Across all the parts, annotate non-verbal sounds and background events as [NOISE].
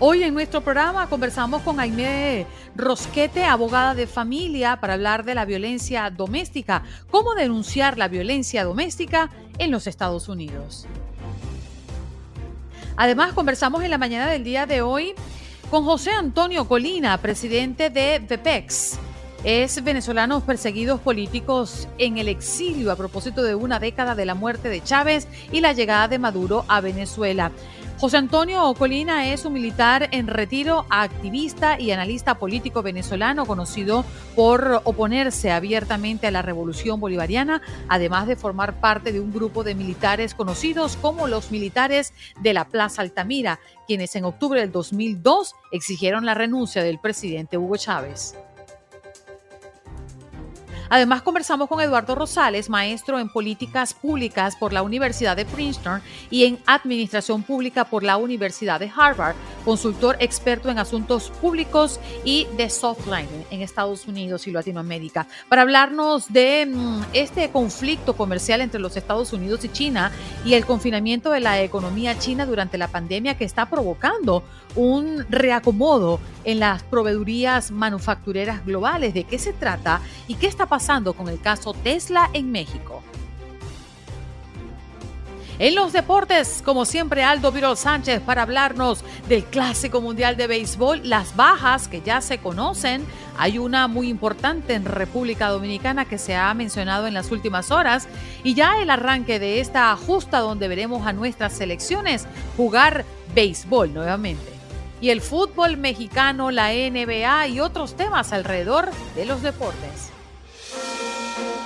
Hoy en nuestro programa conversamos con Aimee Rosquete, abogada de familia, para hablar de la violencia doméstica, cómo denunciar la violencia doméstica en los Estados Unidos. Además, conversamos en la mañana del día de hoy con José Antonio Colina, presidente de VPEX. Es venezolanos perseguidos políticos en el exilio a propósito de una década de la muerte de Chávez y la llegada de Maduro a Venezuela. José Antonio Ocolina es un militar en retiro, activista y analista político venezolano conocido por oponerse abiertamente a la revolución bolivariana, además de formar parte de un grupo de militares conocidos como los militares de la Plaza Altamira, quienes en octubre del 2002 exigieron la renuncia del presidente Hugo Chávez. Además, conversamos con Eduardo Rosales, maestro en políticas públicas por la Universidad de Princeton y en administración pública por la Universidad de Harvard, consultor experto en asuntos públicos y de softline en Estados Unidos y Latinoamérica, para hablarnos de mm, este conflicto comercial entre los Estados Unidos y China y el confinamiento de la economía china durante la pandemia que está provocando un reacomodo en las proveedurías manufactureras globales. ¿De qué se trata y qué está pasando con el caso Tesla en México? En los deportes, como siempre, Aldo Virol Sánchez para hablarnos del Clásico Mundial de Béisbol, las bajas que ya se conocen. Hay una muy importante en República Dominicana que se ha mencionado en las últimas horas y ya el arranque de esta justa donde veremos a nuestras selecciones jugar béisbol nuevamente y el fútbol mexicano, la NBA y otros temas alrededor de los deportes.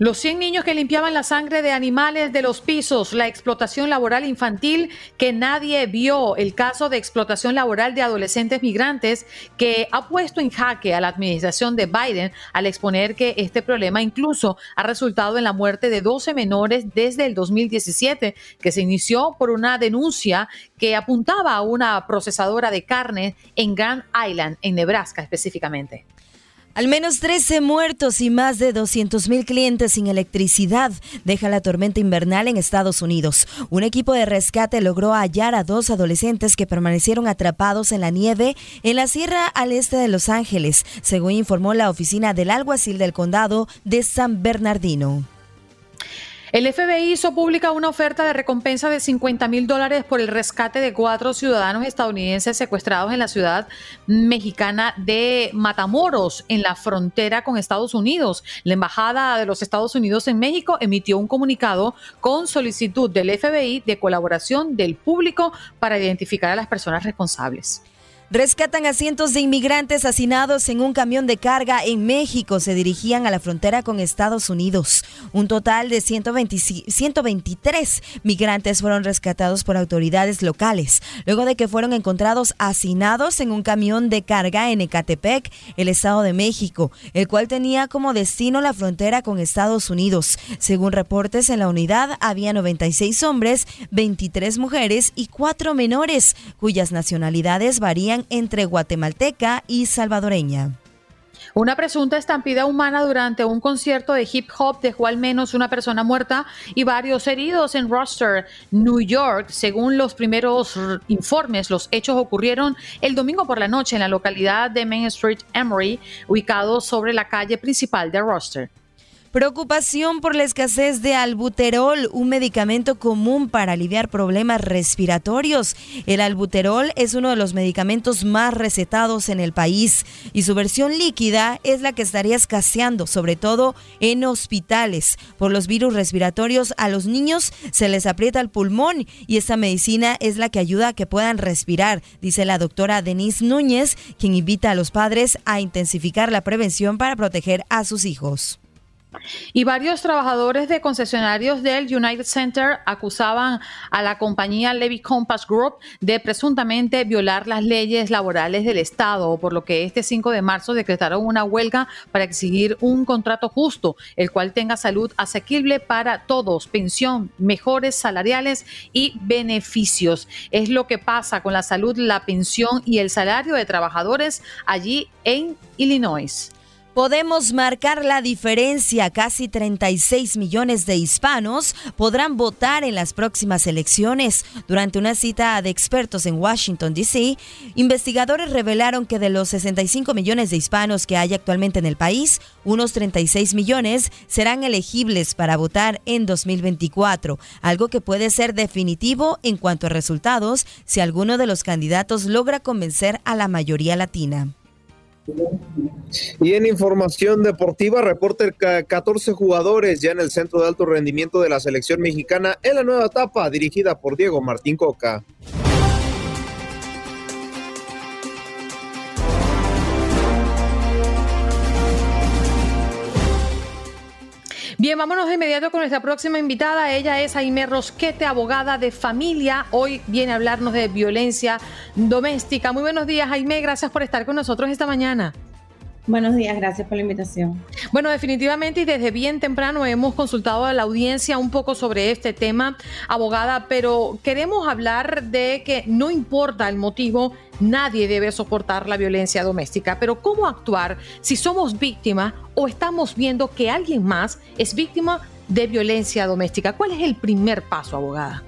Los 100 niños que limpiaban la sangre de animales de los pisos, la explotación laboral infantil que nadie vio, el caso de explotación laboral de adolescentes migrantes que ha puesto en jaque a la administración de Biden al exponer que este problema incluso ha resultado en la muerte de 12 menores desde el 2017, que se inició por una denuncia que apuntaba a una procesadora de carne en Grand Island, en Nebraska específicamente. Al menos 13 muertos y más de 200.000 clientes sin electricidad deja la tormenta invernal en Estados Unidos. Un equipo de rescate logró hallar a dos adolescentes que permanecieron atrapados en la nieve en la sierra al este de Los Ángeles, según informó la oficina del alguacil del condado de San Bernardino. El FBI hizo pública una oferta de recompensa de 50 mil dólares por el rescate de cuatro ciudadanos estadounidenses secuestrados en la ciudad mexicana de Matamoros, en la frontera con Estados Unidos. La Embajada de los Estados Unidos en México emitió un comunicado con solicitud del FBI de colaboración del público para identificar a las personas responsables. Rescatan a cientos de inmigrantes hacinados en un camión de carga en México. Se dirigían a la frontera con Estados Unidos. Un total de 123 migrantes fueron rescatados por autoridades locales, luego de que fueron encontrados hacinados en un camión de carga en Ecatepec, el Estado de México, el cual tenía como destino la frontera con Estados Unidos. Según reportes en la unidad, había 96 hombres, 23 mujeres y 4 menores, cuyas nacionalidades varían entre guatemalteca y salvadoreña. Una presunta estampida humana durante un concierto de hip hop dejó al menos una persona muerta y varios heridos en Roster, New York. Según los primeros informes, los hechos ocurrieron el domingo por la noche en la localidad de Main Street Emory, ubicado sobre la calle principal de Roster. Preocupación por la escasez de albuterol, un medicamento común para aliviar problemas respiratorios. El albuterol es uno de los medicamentos más recetados en el país y su versión líquida es la que estaría escaseando, sobre todo en hospitales. Por los virus respiratorios a los niños se les aprieta el pulmón y esta medicina es la que ayuda a que puedan respirar, dice la doctora Denise Núñez, quien invita a los padres a intensificar la prevención para proteger a sus hijos. Y varios trabajadores de concesionarios del United Center acusaban a la compañía Levy Compass Group de presuntamente violar las leyes laborales del Estado, por lo que este 5 de marzo decretaron una huelga para exigir un contrato justo, el cual tenga salud asequible para todos, pensión, mejores salariales y beneficios. Es lo que pasa con la salud, la pensión y el salario de trabajadores allí en Illinois. Podemos marcar la diferencia. Casi 36 millones de hispanos podrán votar en las próximas elecciones. Durante una cita de expertos en Washington, D.C., investigadores revelaron que de los 65 millones de hispanos que hay actualmente en el país, unos 36 millones serán elegibles para votar en 2024, algo que puede ser definitivo en cuanto a resultados si alguno de los candidatos logra convencer a la mayoría latina. Y en información deportiva, reporta 14 jugadores ya en el centro de alto rendimiento de la selección mexicana en la nueva etapa dirigida por Diego Martín Coca. Bien, vámonos de inmediato con nuestra próxima invitada. Ella es Aime Rosquete, abogada de familia. Hoy viene a hablarnos de violencia doméstica. Muy buenos días, Aime. Gracias por estar con nosotros esta mañana. Buenos días, gracias por la invitación. Bueno, definitivamente y desde bien temprano hemos consultado a la audiencia un poco sobre este tema, abogada, pero queremos hablar de que no importa el motivo, nadie debe soportar la violencia doméstica, pero ¿cómo actuar si somos víctimas o estamos viendo que alguien más es víctima de violencia doméstica? ¿Cuál es el primer paso, abogada?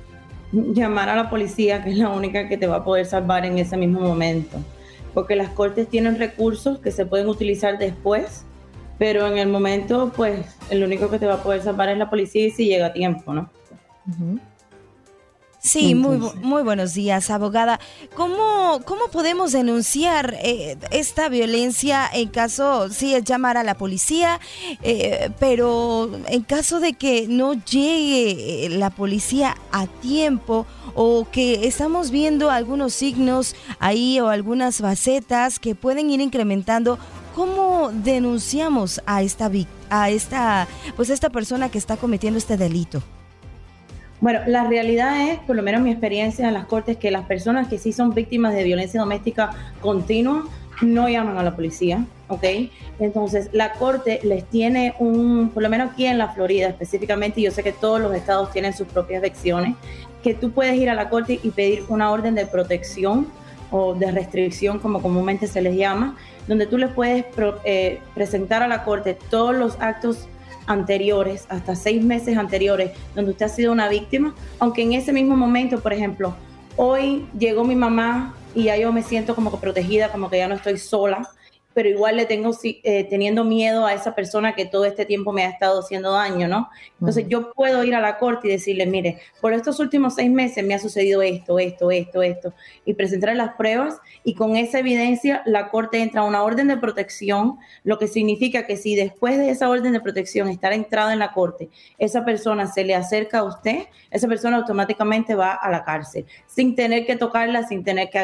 Llamar a la policía, que es la única que te va a poder salvar en ese mismo momento porque las cortes tienen recursos que se pueden utilizar después, pero en el momento, pues, el único que te va a poder salvar es la policía y si llega a tiempo, ¿no? Sí, muy, muy buenos días, abogada. ¿Cómo, cómo podemos denunciar eh, esta violencia en caso, sí, es llamar a la policía, eh, pero en caso de que no llegue eh, la policía a tiempo o que estamos viendo algunos signos ahí o algunas facetas que pueden ir incrementando, ¿cómo denunciamos a esta, a esta, pues esta persona que está cometiendo este delito? Bueno, la realidad es, por lo menos mi experiencia en las cortes, que las personas que sí son víctimas de violencia doméstica continua no llaman a la policía, ¿ok? Entonces, la corte les tiene un, por lo menos aquí en la Florida específicamente, yo sé que todos los estados tienen sus propias lecciones, que tú puedes ir a la corte y pedir una orden de protección o de restricción, como comúnmente se les llama, donde tú les puedes eh, presentar a la corte todos los actos anteriores, hasta seis meses anteriores, donde usted ha sido una víctima, aunque en ese mismo momento, por ejemplo, hoy llegó mi mamá y ya yo me siento como que protegida, como que ya no estoy sola, pero igual le tengo eh, teniendo miedo a esa persona que todo este tiempo me ha estado haciendo daño, ¿no? Entonces yo puedo ir a la corte y decirle, mire, por estos últimos seis meses me ha sucedido esto, esto, esto, esto, y presentar las pruebas y con esa evidencia la corte entra a una orden de protección, lo que significa que si después de esa orden de protección estar entrada en la corte, esa persona se le acerca a usted, esa persona automáticamente va a la cárcel, sin tener que tocarla, sin tener que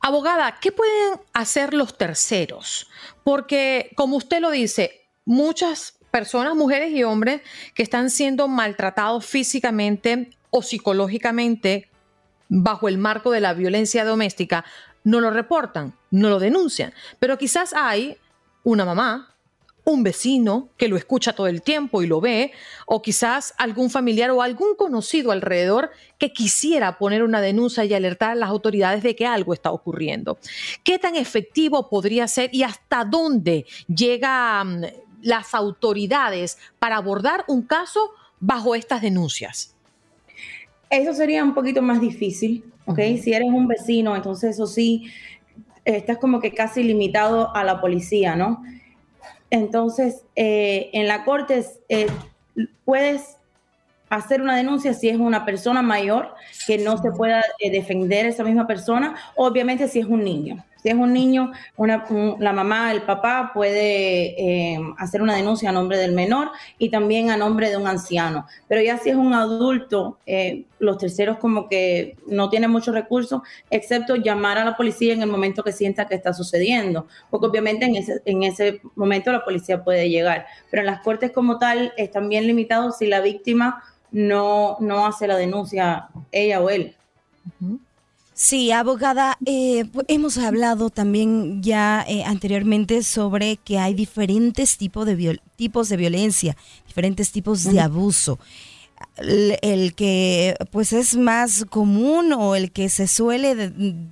Abogada, ¿qué pueden hacer los terceros? Porque, como usted lo dice, muchas personas, mujeres y hombres, que están siendo maltratados físicamente o psicológicamente bajo el marco de la violencia doméstica, no lo reportan, no lo denuncian. Pero quizás hay una mamá, un vecino que lo escucha todo el tiempo y lo ve, o quizás algún familiar o algún conocido alrededor que quisiera poner una denuncia y alertar a las autoridades de que algo está ocurriendo. ¿Qué tan efectivo podría ser y hasta dónde llegan mm, las autoridades para abordar un caso bajo estas denuncias? Eso sería un poquito más difícil, ¿ok? Si eres un vecino, entonces eso sí, estás como que casi limitado a la policía, ¿no? Entonces, eh, en la corte eh, puedes hacer una denuncia si es una persona mayor que no se pueda eh, defender esa misma persona, obviamente si es un niño. Si es un niño, la mamá, el papá puede eh, hacer una denuncia a nombre del menor y también a nombre de un anciano. Pero ya si es un adulto, eh, los terceros como que no tienen muchos recursos, excepto llamar a la policía en el momento que sienta que está sucediendo. Porque obviamente en ese, en ese momento la policía puede llegar. Pero en las cortes como tal están bien limitados si la víctima no, no hace la denuncia ella o él. Sí, abogada, eh, hemos hablado también ya eh, anteriormente sobre que hay diferentes tipos de, tipos de violencia, diferentes tipos de abuso. El, que pues es más común o el que se suele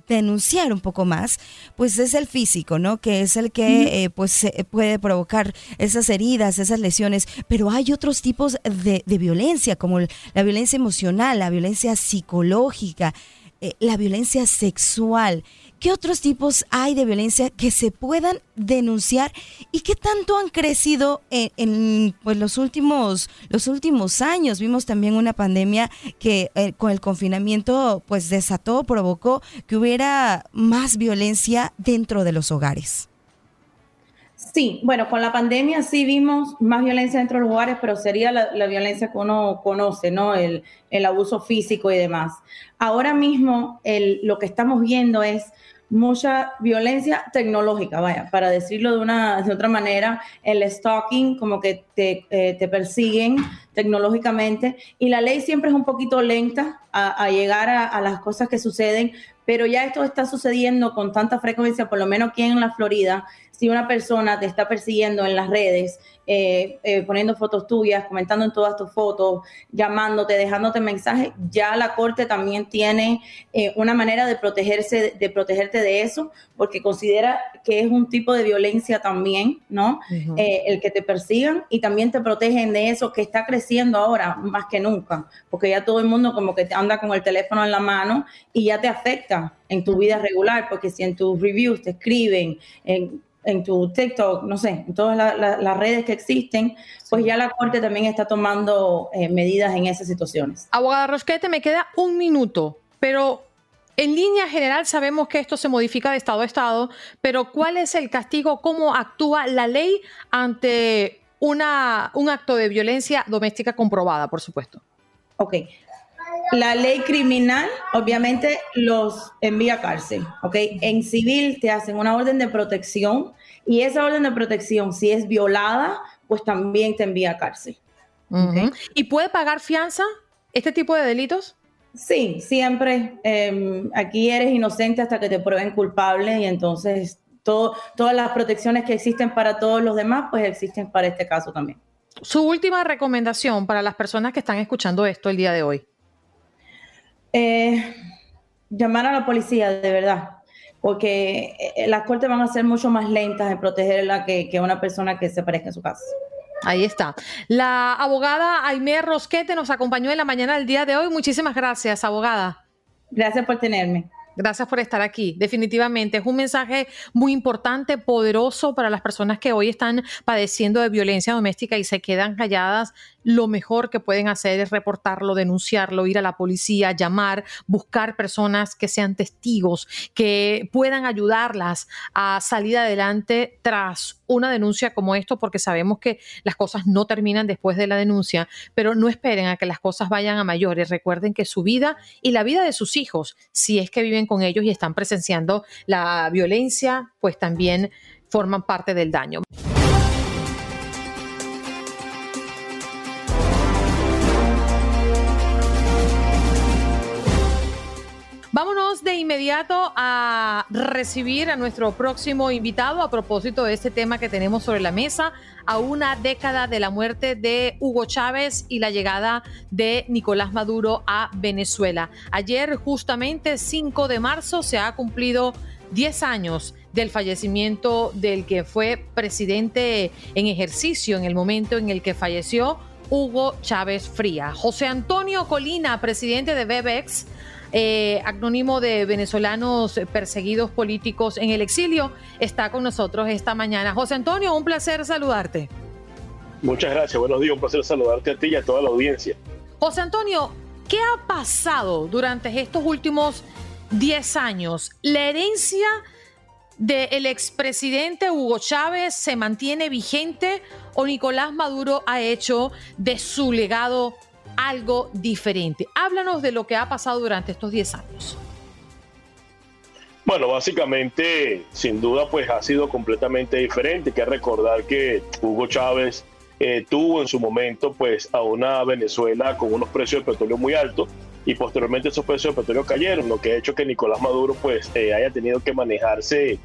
denunciar un poco más, pues es el físico, ¿no? Que es el que eh, pues puede provocar esas heridas, esas lesiones, pero hay otros tipos de, de violencia, como la violencia emocional, la violencia psicológica, eh, la violencia sexual. ¿Qué otros tipos hay de violencia que se puedan denunciar y qué tanto han crecido en, pues, los, últimos, los últimos años? Vimos también una pandemia que eh, con el confinamiento pues desató, provocó que hubiera más violencia dentro de los hogares. Sí, bueno, con la pandemia sí vimos más violencia dentro de los hogares, pero sería la, violencia que uno conoce, ¿no? El, abuso físico y demás. Ahora mismo lo que estamos viendo es mucha violencia tecnológica, vaya, para decirlo de una de otra manera, el stalking, como que te, eh, persiguen tecnológicamente, y la ley siempre es un poquito lenta a, llegar a, las cosas que suceden, pero ya esto está sucediendo con tanta frecuencia, por lo menos aquí en la Florida, si una persona te está persiguiendo en las redes, eh, eh, poniendo fotos tuyas, comentando en todas tus fotos, llamándote, dejándote mensajes, ya la corte también tiene eh, una manera de protegerse, de protegerte de eso, porque considera que es un tipo de violencia también, ¿no? el que te persigan y también te protegen de eso que está creciendo ahora más que nunca, porque ya todo el mundo como que anda con el teléfono en la mano y ya te afecta en tu vida regular, porque si en tus reviews te escriben, en, en tu TikTok, no sé, en todas las redes que existen, pues ya la Corte también está tomando eh, medidas en esas situaciones. Abogada Rosquete, me queda un minuto, pero en línea general sabemos que esto se modifica de estado a estado, pero ¿cuál es el castigo? ¿Cómo actúa la ley ante una, un acto de violencia doméstica comprobada, por supuesto? Ok, la ley criminal, obviamente, los envía a cárcel, ¿ok? En civil te hacen una orden de protección y esa orden de protección, si es violada, pues también te envía a cárcel. ¿Y puede pagar fianza este tipo de delitos? Sí, siempre. Em, aquí eres inocente hasta que te prueben culpable y entonces todas las protecciones que existen para todos los demás, pues existen para este caso también. Su última recomendación para las personas que están escuchando esto el día de hoy. Eh, llamar a la policía, de verdad, porque eh, las cortes van a ser mucho más lentas en protegerla que, que una persona que se parezca en su casa. Ahí está. La abogada Aimee Rosquete nos acompañó en la mañana del día de hoy. Muchísimas gracias, abogada. Gracias por tenerme. Gracias por estar aquí. Definitivamente es un mensaje muy importante, poderoso para las personas que hoy están padeciendo de violencia doméstica y se quedan calladas. Lo mejor que pueden hacer es reportarlo, denunciarlo, ir a la policía, llamar, buscar personas que sean testigos, que puedan ayudarlas a salir adelante tras una denuncia como esto, porque sabemos que las cosas no terminan después de la denuncia, pero no esperen a que las cosas vayan a mayores. Recuerden que su vida y la vida de sus hijos, si es que viven con ellos y están presenciando la violencia, pues también forman parte del daño. Inmediato a recibir a nuestro próximo invitado a propósito de este tema que tenemos sobre la mesa, a una década de la muerte de Hugo Chávez y la llegada de Nicolás Maduro a Venezuela. Ayer, justamente 5 de marzo, se ha cumplido 10 años del fallecimiento del que fue presidente en ejercicio en el momento en el que falleció Hugo Chávez Fría. José Antonio Colina, presidente de Bebex, eh, acrónimo de venezolanos perseguidos políticos en el exilio, está con nosotros esta mañana. José Antonio, un placer saludarte. Muchas gracias, buenos días, un placer saludarte a ti y a toda la audiencia. José Antonio, ¿qué ha pasado durante estos últimos 10 años? La herencia del expresidente Hugo Chávez se mantiene vigente o Nicolás Maduro ha hecho de su legado algo diferente? Háblanos de lo que ha pasado durante estos 10 años. Bueno, básicamente, sin duda, pues ha sido completamente diferente. Hay que recordar que Hugo Chávez eh, tuvo en su momento, pues, a una Venezuela con unos precios de petróleo muy altos y posteriormente esos precios de petróleo cayeron, lo que ha hecho que Nicolás Maduro, pues, eh, haya tenido que manejarse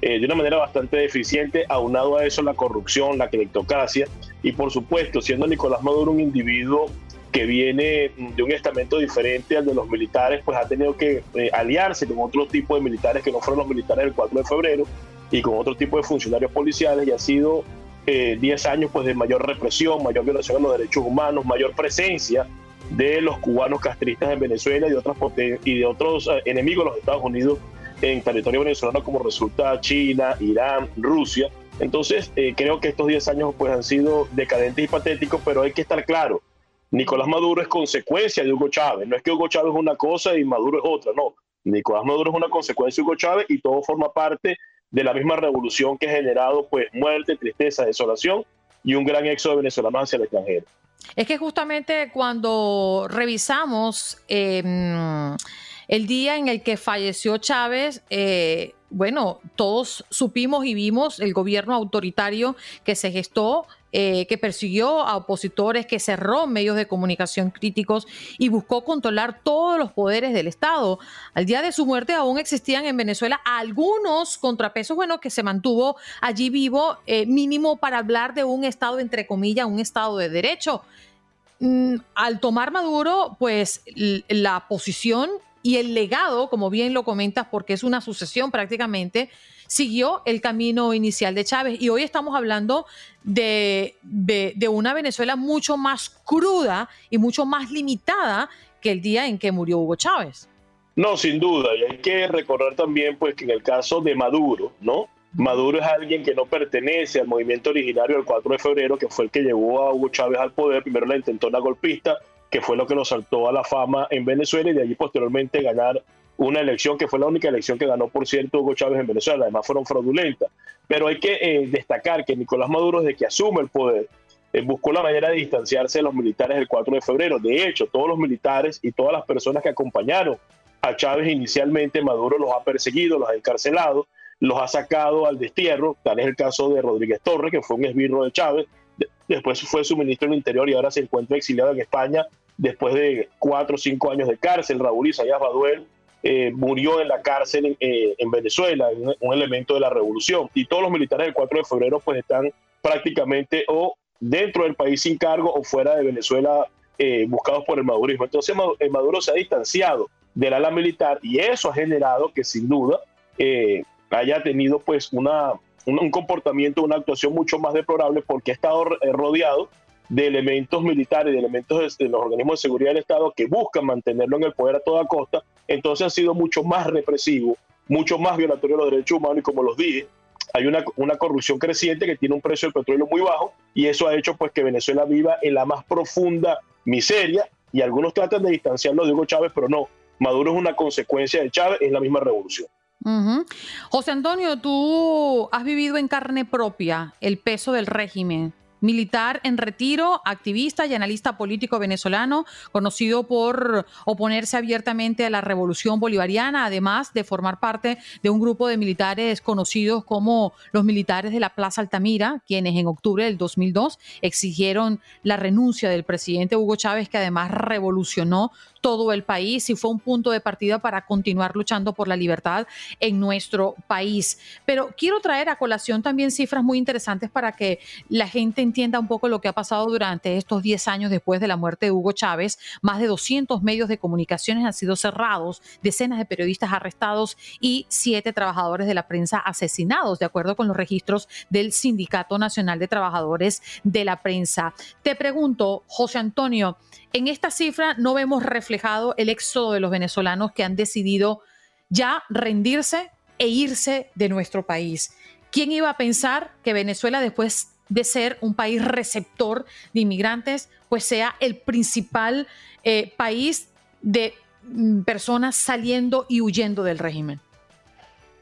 eh, de una manera bastante deficiente, aunado a eso la corrupción, la cleptocracia y por supuesto, siendo Nicolás Maduro un individuo que viene de un estamento diferente al de los militares, pues ha tenido que eh, aliarse con otro tipo de militares que no fueron los militares del 4 de febrero y con otro tipo de funcionarios policiales y ha sido 10 eh, años pues de mayor represión, mayor violación a los derechos humanos, mayor presencia de los cubanos castristas en Venezuela y de, otras y de otros enemigos de los Estados Unidos en territorio venezolano como resulta China, Irán, Rusia. Entonces, eh, creo que estos 10 años pues, han sido decadentes y patéticos, pero hay que estar claro, Nicolás Maduro es consecuencia de Hugo Chávez, no es que Hugo Chávez es una cosa y Maduro es otra, no. Nicolás Maduro es una consecuencia de Hugo Chávez y todo forma parte de la misma revolución que ha generado pues muerte, tristeza, desolación y un gran éxodo de venezolanos hacia el extranjero. Es que justamente cuando revisamos eh, el día en el que falleció Chávez, eh, bueno, todos supimos y vimos el gobierno autoritario que se gestó, eh, que persiguió a opositores, que cerró medios de comunicación críticos y buscó controlar todos los poderes del Estado. Al día de su muerte aún existían en Venezuela algunos contrapesos, bueno, que se mantuvo allí vivo, eh, mínimo para hablar de un Estado, entre comillas, un Estado de derecho. Mm, al tomar Maduro, pues la posición y el legado, como bien lo comentas, porque es una sucesión prácticamente, siguió el camino inicial de Chávez. Y hoy estamos hablando de, de, una Venezuela mucho más cruda y mucho más limitada que el día en que murió Hugo Chávez. No, sin duda. Y hay que recordar también pues, que en el caso de Maduro, ¿no? Maduro es alguien que no pertenece al movimiento originario del 4 de febrero, que fue el que llevó a Hugo Chávez al poder. Primero la intentó una golpista, que fue lo que lo saltó a la fama en Venezuela y de allí posteriormente ganar una elección que fue la única elección que ganó, por cierto, Hugo Chávez en Venezuela. Además fueron fraudulentas. Pero hay que eh, destacar que Nicolás Maduro, desde que asume el poder, eh, buscó la manera de distanciarse de los militares del 4 de febrero. De hecho, todos los militares y todas las personas que acompañaron a Chávez inicialmente, Maduro los ha perseguido, los ha encarcelado, los ha sacado al destierro. Tal es el caso de Rodríguez Torres, que fue un esbirro de Chávez, después fue su ministro del Interior y ahora se encuentra exiliado en España después de cuatro o cinco años de cárcel. Raúl Isaías Baduel eh, murió en la cárcel eh, en Venezuela, un, elemento de la revolución. Y todos los militares del 4 de febrero pues están prácticamente o dentro del país sin cargo o fuera de Venezuela eh, buscados por el madurismo. Entonces Maduro se ha distanciado del ala militar y eso ha generado que sin duda haya tenido pues una un, comportamiento, una actuación mucho más deplorable porque ha estado eh, rodeado de elementos militares, de elementos de, los organismos de seguridad del Estado que buscan mantenerlo en el poder a toda costa, entonces ha sido mucho más represivo, mucho más violatorio de los derechos humanos y como los dije, hay una, una, corrupción creciente que tiene un precio del petróleo muy bajo y eso ha hecho pues que Venezuela viva en la más profunda miseria y algunos tratan de distanciarlo de Hugo Chávez, pero no, Maduro es una consecuencia de Chávez, es la misma revolución. José Antonio, tú has vivido en carne propia el peso del régimen militar en retiro, activista y analista político venezolano, conocido por oponerse abiertamente a la revolución bolivariana, además de formar parte de un grupo de militares conocidos como los militares de la Plaza Altamira, quienes en octubre del 2002 exigieron la renuncia del presidente Hugo Chávez, que además revolucionó todo el país y fue un punto de partida para continuar luchando por la libertad en nuestro país. Pero quiero traer a colación también cifras muy interesantes para que la gente entienda un poco lo que ha pasado durante estos 10 años después de la muerte de Hugo Chávez. Más de 200 medios de comunicaciones han sido cerrados, decenas de periodistas arrestados y siete trabajadores de la prensa asesinados, de acuerdo con los registros del Sindicato Nacional de Trabajadores de la Prensa. Te pregunto, José Antonio, en esta cifra no vemos reflejado el éxodo de los venezolanos que han decidido ya rendirse e irse de nuestro país. ¿Quién iba a pensar que Venezuela, después de ser un país receptor de inmigrantes, pues sea el principal eh, país de mm, personas saliendo y huyendo del régimen?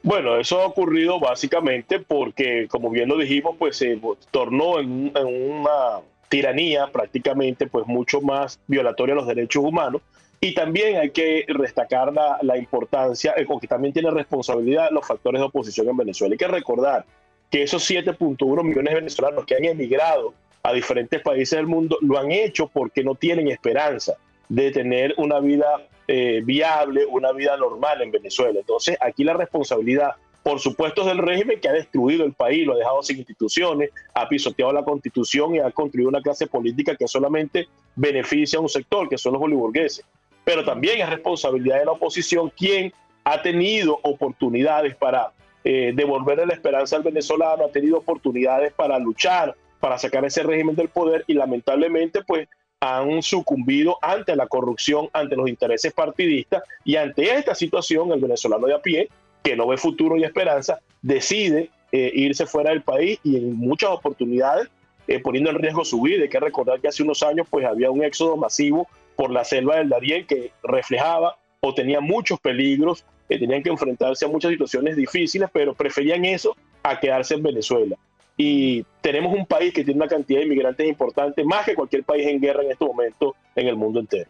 Bueno, eso ha ocurrido básicamente porque, como bien lo dijimos, pues se tornó en, una tiranía prácticamente pues mucho más violatoria a los derechos humanos. Y también hay que destacar la, la importancia, eh, o que también tiene responsabilidad los factores de oposición en Venezuela. Hay que recordar que esos 7.1 millones de venezolanos que han emigrado a diferentes países del mundo lo han hecho porque no tienen esperanza de tener una vida eh, viable, una vida normal en Venezuela. Entonces, aquí la responsabilidad, por supuesto, es del régimen que ha destruido el país, lo ha dejado sin instituciones, ha pisoteado la constitución y ha construido una clase política que solamente beneficia a un sector, que son los boliburgueses. Pero también es responsabilidad de la oposición quien ha tenido oportunidades para eh, devolverle la esperanza al venezolano, ha tenido oportunidades para luchar, para sacar ese régimen del poder y lamentablemente pues han sucumbido ante la corrupción, ante los intereses partidistas y ante esta situación el venezolano de a pie, que no ve futuro y esperanza, decide eh, irse fuera del país y en muchas oportunidades eh, poniendo en riesgo su vida. Hay que recordar que hace unos años pues había un éxodo masivo por la selva del Darién que reflejaba o tenía muchos peligros, que tenían que enfrentarse a muchas situaciones difíciles, pero preferían eso a quedarse en Venezuela y tenemos un país que tiene una cantidad de inmigrantes importante, más que cualquier país en guerra en este momento en el mundo entero.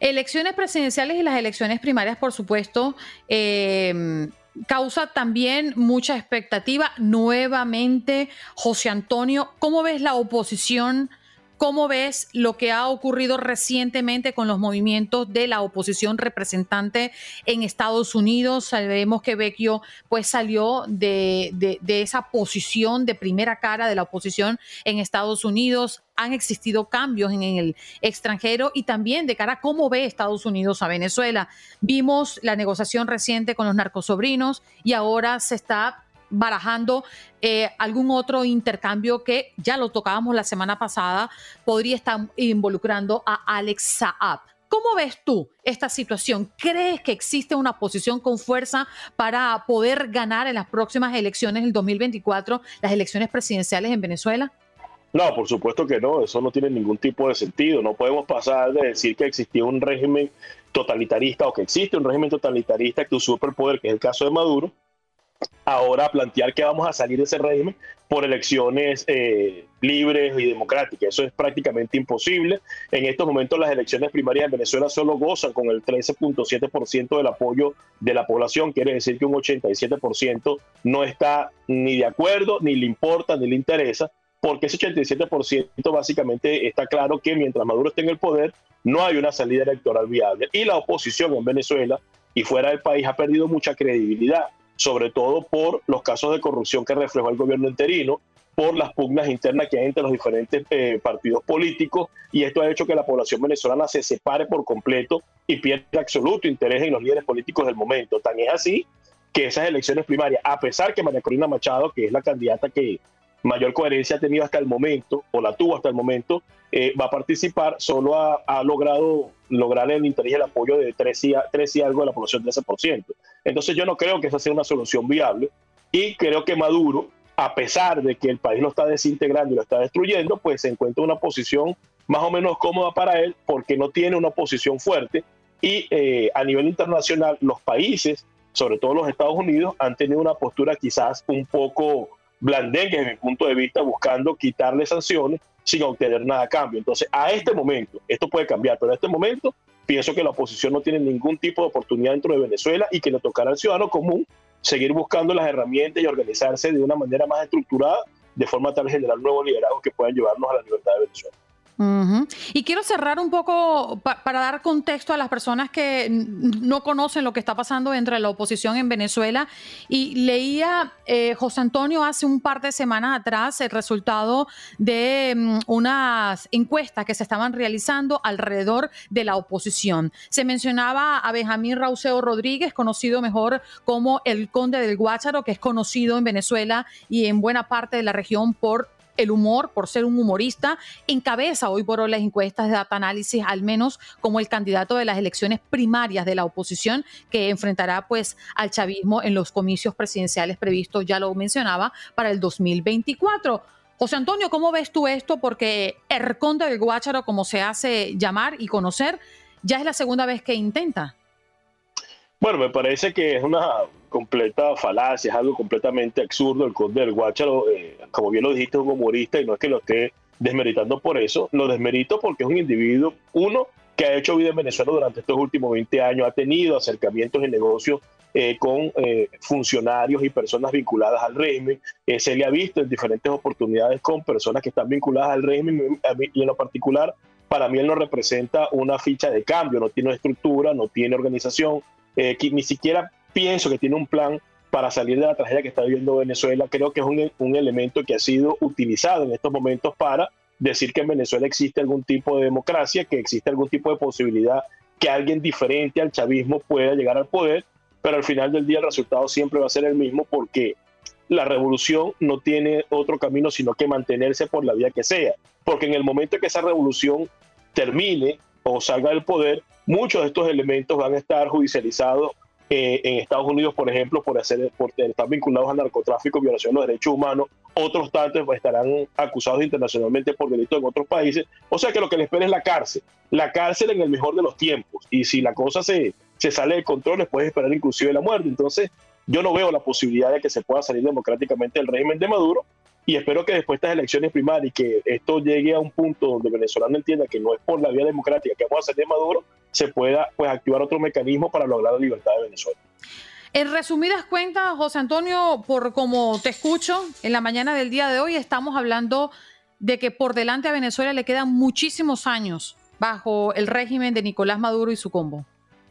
Elecciones presidenciales y las elecciones primarias, por supuesto, eh, causa también mucha expectativa. Nuevamente, José Antonio, ¿cómo ves la oposición? ¿Cómo ves lo que ha ocurrido recientemente con los movimientos de la oposición representante en Estados Unidos? Sabemos que Vecchio pues salió de, de, esa posición de primera cara de la oposición en Estados Unidos. Han existido cambios en el extranjero y también de cara a cómo ve Estados Unidos a Venezuela. Vimos la negociación reciente con los narcosobrinos y ahora se está barajando eh, algún otro intercambio que ya lo tocábamos la semana pasada, podría estar involucrando a Alex Saab. ¿Cómo ves tú esta situación? ¿Crees que existe una posición con fuerza para poder ganar en las próximas elecciones del 2024, las elecciones presidenciales en Venezuela? No, por supuesto que no, eso no tiene ningún tipo de sentido. No podemos pasar de decir que existía un régimen totalitarista o que existe un régimen totalitarista que usurpa el poder, que es el caso de Maduro, ahora plantear que vamos a salir de ese régimen por elecciones eh, libres y democráticas. Eso es prácticamente imposible. En estos momentos las elecciones primarias en Venezuela solo gozan con el 13.7% del apoyo de la población. Quiere decir que un 87% no está ni de acuerdo, ni le importa, ni le interesa, porque ese 87% básicamente está claro que mientras Maduro esté en el poder, no hay una salida electoral viable. Y la oposición en Venezuela y fuera del país ha perdido mucha credibilidad sobre todo por los casos de corrupción que reflejó el gobierno interino, por las pugnas internas que hay entre los diferentes eh, partidos políticos, y esto ha hecho que la población venezolana se separe por completo y pierda absoluto interés en los líderes políticos del momento. Tan es así que esas elecciones primarias, a pesar que María Corina Machado, que es la candidata que mayor coherencia ha tenido hasta el momento, o la tuvo hasta el momento, eh, va a participar, solo ha, logrado lograr el interés el apoyo de 3 y, 3 y algo de la población de ese por ciento. Entonces yo no creo que esa sea una solución viable y creo que Maduro, a pesar de que el país lo está desintegrando y lo está destruyendo, pues se encuentra en una posición más o menos cómoda para él porque no tiene una oposición fuerte y eh, a nivel internacional los países, sobre todo los Estados Unidos, han tenido una postura quizás un poco blandengue desde mi punto de vista, buscando quitarle sanciones sin obtener nada a cambio. Entonces, a este momento, esto puede cambiar, pero a este momento pienso que la oposición no tiene ningún tipo de oportunidad dentro de Venezuela y que le tocará al ciudadano común seguir buscando las herramientas y organizarse de una manera más estructurada, de forma tal generar nuevos liderazgos que puedan llevarnos a la libertad de Venezuela. Y quiero cerrar un poco para dar contexto a las personas que no conocen lo que está pasando entre la oposición en Venezuela. Y leía eh, José Antonio hace un par de semanas atrás el resultado de mm, unas encuestas que se estaban realizando alrededor de la oposición. Se mencionaba a Benjamín Rauseo Rodríguez, conocido mejor como el Conde del Guácharo, que es conocido en Venezuela y en buena parte de la región por el humor, por ser un humorista, encabeza hoy por hoy las encuestas de data análisis, al menos como el candidato de las elecciones primarias de la oposición que enfrentará pues al chavismo en los comicios presidenciales previstos, ya lo mencionaba, para el 2024. José Antonio, ¿cómo ves tú esto? Porque el conde del Guácharo, como se hace llamar y conocer, ya es la segunda vez que intenta. Bueno, me parece que es una completa falacia, es algo completamente absurdo. El conde del Guácharo, eh, como bien lo dijiste, es un humorista y no es que lo esté desmeritando por eso, lo desmerito porque es un individuo, uno, que ha hecho vida en Venezuela durante estos últimos 20 años, ha tenido acercamientos en negocios eh, con eh, funcionarios y personas vinculadas al régimen. se le ha visto en diferentes oportunidades con personas que están vinculadas al régimen y en lo particular, para mí él no representa una ficha de cambio, no tiene estructura, no tiene organización, ni siquiera pienso que tiene un plan para salir de la tragedia que está viviendo Venezuela. Creo que es un, elemento que ha sido utilizado en estos momentos para decir que en Venezuela existe algún tipo de democracia, que existe algún tipo de posibilidad que alguien diferente al chavismo pueda llegar al poder, pero al final del día el resultado siempre va a ser el mismo porque la revolución no tiene otro camino sino que mantenerse por la vía que sea, porque en el momento que esa revolución termine o salga del poder, muchos de estos elementos van a estar judicializados eh, en Estados Unidos, por ejemplo, por, hacer, por estar vinculados al narcotráfico, violación de los derechos humanos. Otros tantos estarán acusados internacionalmente por delitos en otros países. O sea que lo que les espera es la cárcel. La cárcel en el mejor de los tiempos. Y si la cosa se, se sale de control, les puede esperar inclusive la muerte. Entonces, yo no veo la posibilidad de que se pueda salir democráticamente del régimen de Maduro y espero que después de estas elecciones primarias que esto llegue a un punto donde el venezolano entienda que no es por la vía democrática que vamos a hacer de Maduro, se pueda pues activar otro mecanismo para lograr la libertad de Venezuela. En resumidas cuentas, José Antonio, por como te escucho en la mañana del día de hoy, estamos hablando de que por delante a Venezuela le quedan muchísimos años bajo el régimen de Nicolás Maduro y su combo.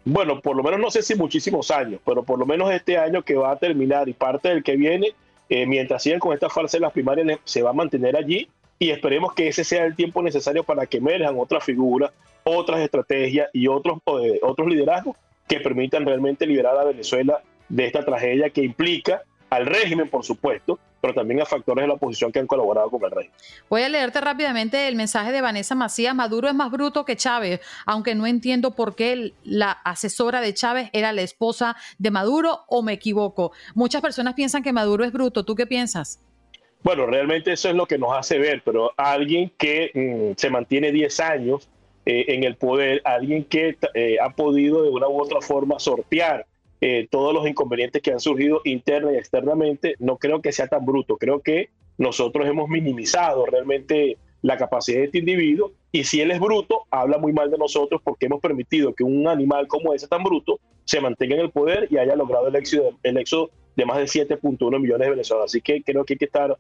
Bueno, por lo menos no sé si muchísimos años, pero por lo menos este año que va a terminar y parte del que viene, eh, mientras sigan con esta farsa en las primarias, se va a mantener allí y esperemos que ese sea el tiempo necesario para que emerjan otras figuras, otras estrategias y otros, eh, otros liderazgos que permitan realmente liberar a Venezuela de esta tragedia que implica al régimen, por supuesto, pero también a factores de la oposición que han colaborado con el rey. Voy a leerte rápidamente el mensaje de Vanessa Macías. Maduro es más bruto que Chávez, aunque no entiendo por qué la asesora de Chávez era la esposa de Maduro o me equivoco. Muchas personas piensan que Maduro es bruto. ¿Tú qué piensas? Bueno, realmente eso es lo que nos hace ver, pero alguien que mm, se mantiene 10 años eh, en el poder, alguien que eh, ha podido de una u otra forma sortear eh, todos los inconvenientes que han surgido interna y externamente, no creo que sea tan bruto. Creo que nosotros hemos minimizado realmente la capacidad de este individuo y si él es bruto, habla muy mal de nosotros porque hemos permitido que un animal como ese tan bruto se mantenga en el poder y haya logrado el éxito, el éxito de más de 7.1 millones de venezolanos. Así que creo que hay que estar,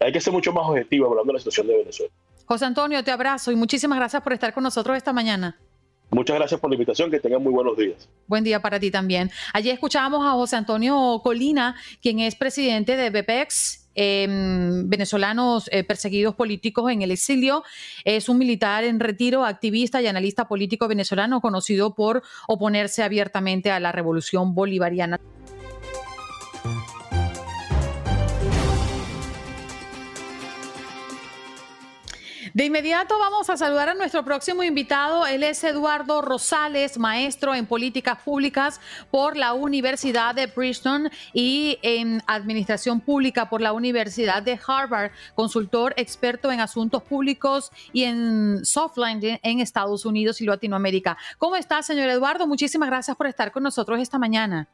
hay que ser mucho más objetivo hablando de la situación de Venezuela. José Antonio, te abrazo y muchísimas gracias por estar con nosotros esta mañana. Muchas gracias por la invitación, que tengan muy buenos días. Buen día para ti también. Allí escuchábamos a José Antonio Colina, quien es presidente de BPEX, em, venezolanos eh, perseguidos políticos en el exilio. Es un militar en retiro, activista y analista político venezolano conocido por oponerse abiertamente a la revolución bolivariana. De inmediato vamos a saludar a nuestro próximo invitado. Él es Eduardo Rosales, maestro en políticas públicas por la Universidad de Princeton y en administración pública por la Universidad de Harvard, consultor experto en asuntos públicos y en softline en Estados Unidos y Latinoamérica. ¿Cómo está, señor Eduardo? Muchísimas gracias por estar con nosotros esta mañana.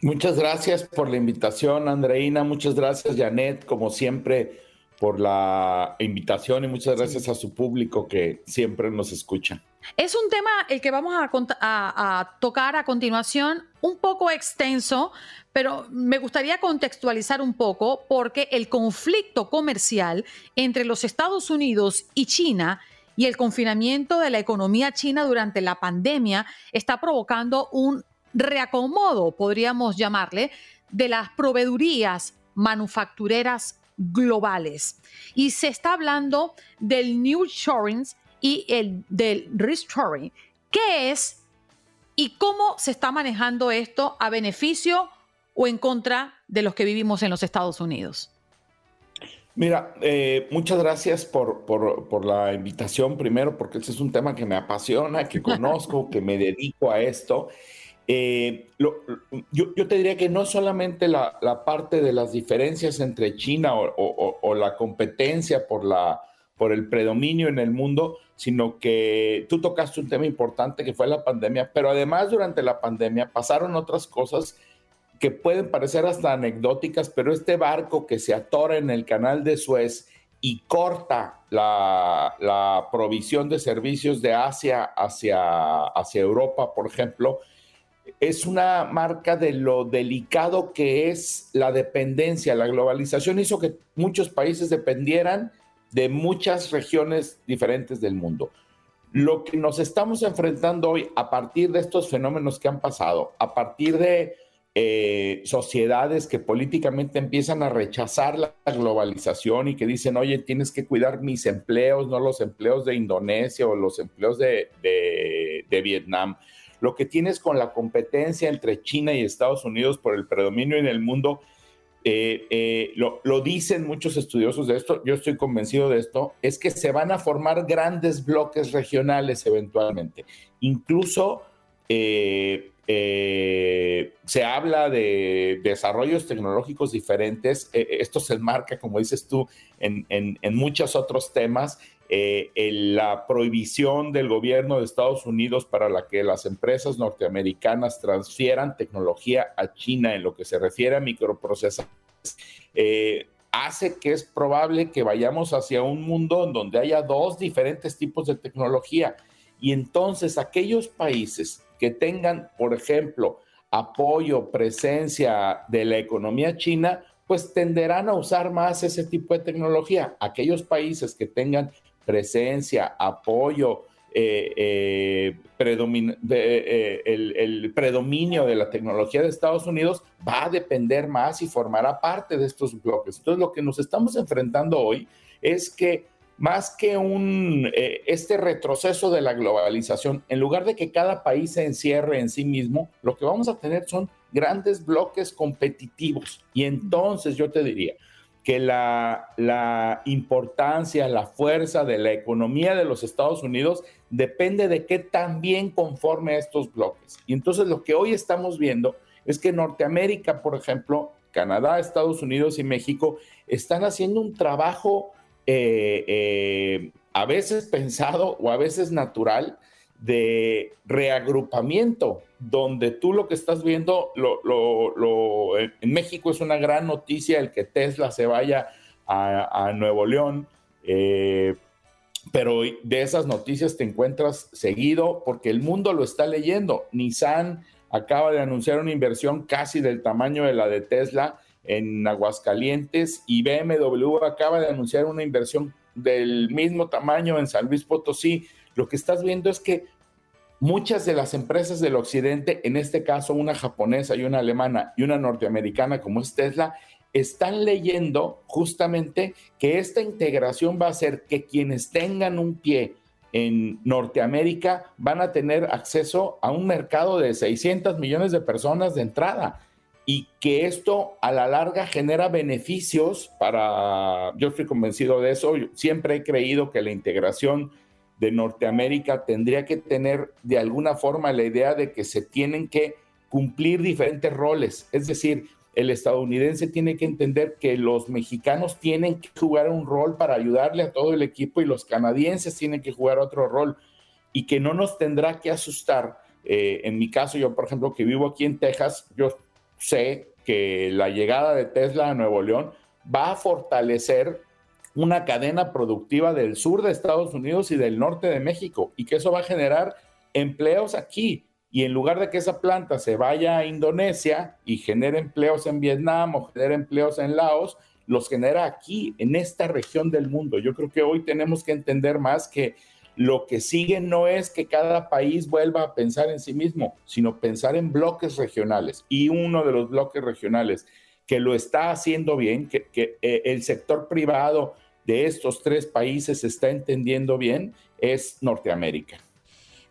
Muchas gracias por la invitación, Andreina. Muchas gracias, Janet. Como siempre, por la invitación y muchas gracias a su público que siempre nos escucha. Es un tema el que vamos a, tocar a continuación, un poco extenso, pero me gustaría contextualizar un poco porque el conflicto comercial entre los Estados Unidos y China y el confinamiento de la economía china durante la pandemia está provocando un reacomodo, podríamos llamarle, de las proveedurías manufactureras globales. Y se está hablando del New Shoring y el del Restoring. ¿Qué es y cómo se está manejando esto a beneficio o en contra de los que vivimos en los Estados Unidos? Mira, eh, muchas gracias por, por, la invitación primero, porque este es un tema que me apasiona, que [LAUGHS] conozco, que me dedico a esto. Eh, yo, yo, te diría que no solamente la, la, parte de las diferencias entre China o, o la competencia por la, por el predominio en el mundo, sino que tú tocaste un tema importante que fue la pandemia, pero además durante la pandemia pasaron otras cosas que pueden parecer hasta anecdóticas, pero este barco que se atora en el canal de Suez y corta la, la provisión de servicios de Asia hacia, hacia Europa, por ejemplo, es una marca de lo delicado que es la dependencia. La globalización hizo que muchos países dependieran de muchas regiones diferentes del mundo. Lo que nos estamos enfrentando hoy a partir de estos fenómenos que han pasado, a partir de eh, sociedades que políticamente empiezan a rechazar la globalización y que dicen, oye, tienes que cuidar mis empleos, no los empleos de Indonesia o los empleos de, de Vietnam. Lo que tienes con la competencia entre China y Estados Unidos por el predominio en el mundo eh, eh, lo, dicen muchos estudiosos de esto, yo estoy convencido de esto, es que se van a formar grandes bloques regionales eventualmente. Incluso eh, se habla de desarrollos tecnológicos diferentes, esto se enmarca, como dices tú, en, en muchos otros temas. La prohibición del gobierno de Estados Unidos para que las empresas norteamericanas transfieran tecnología a China en lo que se refiere a microprocesadores eh, hace que es probable que vayamos hacia un mundo en donde haya dos diferentes tipos de tecnología. Y entonces aquellos países que tengan, por ejemplo, apoyo, presencia de la economía china, pues tenderán a usar más ese tipo de tecnología. Aquellos países que tengan presencia, apoyo, eh, eh, eh, el, predominio de la tecnología de Estados Unidos va a depender más y formará parte de estos bloques. Entonces, lo que nos estamos enfrentando hoy es que más que un, este retroceso de la globalización, en lugar de que cada país se encierre en sí mismo, lo que vamos a tener son grandes bloques competitivos. Y entonces yo te diría, que la, la, importancia, la fuerza de la economía de los Estados Unidos depende de qué tan bien conforme estos bloques. Y entonces lo que hoy estamos viendo es que Norteamérica, por ejemplo, Canadá, Estados Unidos y México están haciendo un trabajo eh, eh, a veces pensado o a veces natural de reagrupamiento, donde tú lo que estás viendo, lo, en México es una gran noticia el que Tesla se vaya a, Nuevo León, eh, pero de esas noticias te encuentras seguido porque el mundo lo está leyendo. Nissan acaba de anunciar una inversión casi del tamaño de la de Tesla en Aguascalientes y BMW acaba de anunciar una inversión del mismo tamaño en San Luis Potosí lo que estás viendo es que muchas de las empresas del occidente, en este caso una japonesa y una alemana y una norteamericana como es Tesla, están leyendo justamente que esta integración va a hacer que quienes tengan un pie en Norteamérica van a tener acceso a un mercado de 600 millones de personas de entrada y que esto a la larga genera beneficios para, yo estoy convencido de eso, siempre he creído que la integración de Norteamérica tendría que tener de alguna forma la idea de que se tienen que cumplir diferentes roles. Es decir, el estadounidense tiene que entender que los mexicanos tienen que jugar un rol para ayudarle a todo el equipo y los canadienses tienen que jugar otro rol y que no nos tendrá que asustar. Eh, en mi caso, yo por ejemplo que vivo aquí en Texas, yo sé que la llegada de Tesla a Nuevo León va a fortalecer una cadena productiva del sur de Estados Unidos y del norte de México y que eso va a generar empleos aquí. Y en lugar de que esa planta se vaya a Indonesia y genere empleos en Vietnam o genere empleos en Laos, los genera aquí, en esta región del mundo. Yo creo que hoy tenemos que entender más que lo que sigue no es que cada país vuelva a pensar en sí mismo, sino pensar en bloques regionales. Y uno de los bloques regionales que lo está haciendo bien, que, eh, el sector privado de estos tres países está entendiendo bien, es Norteamérica.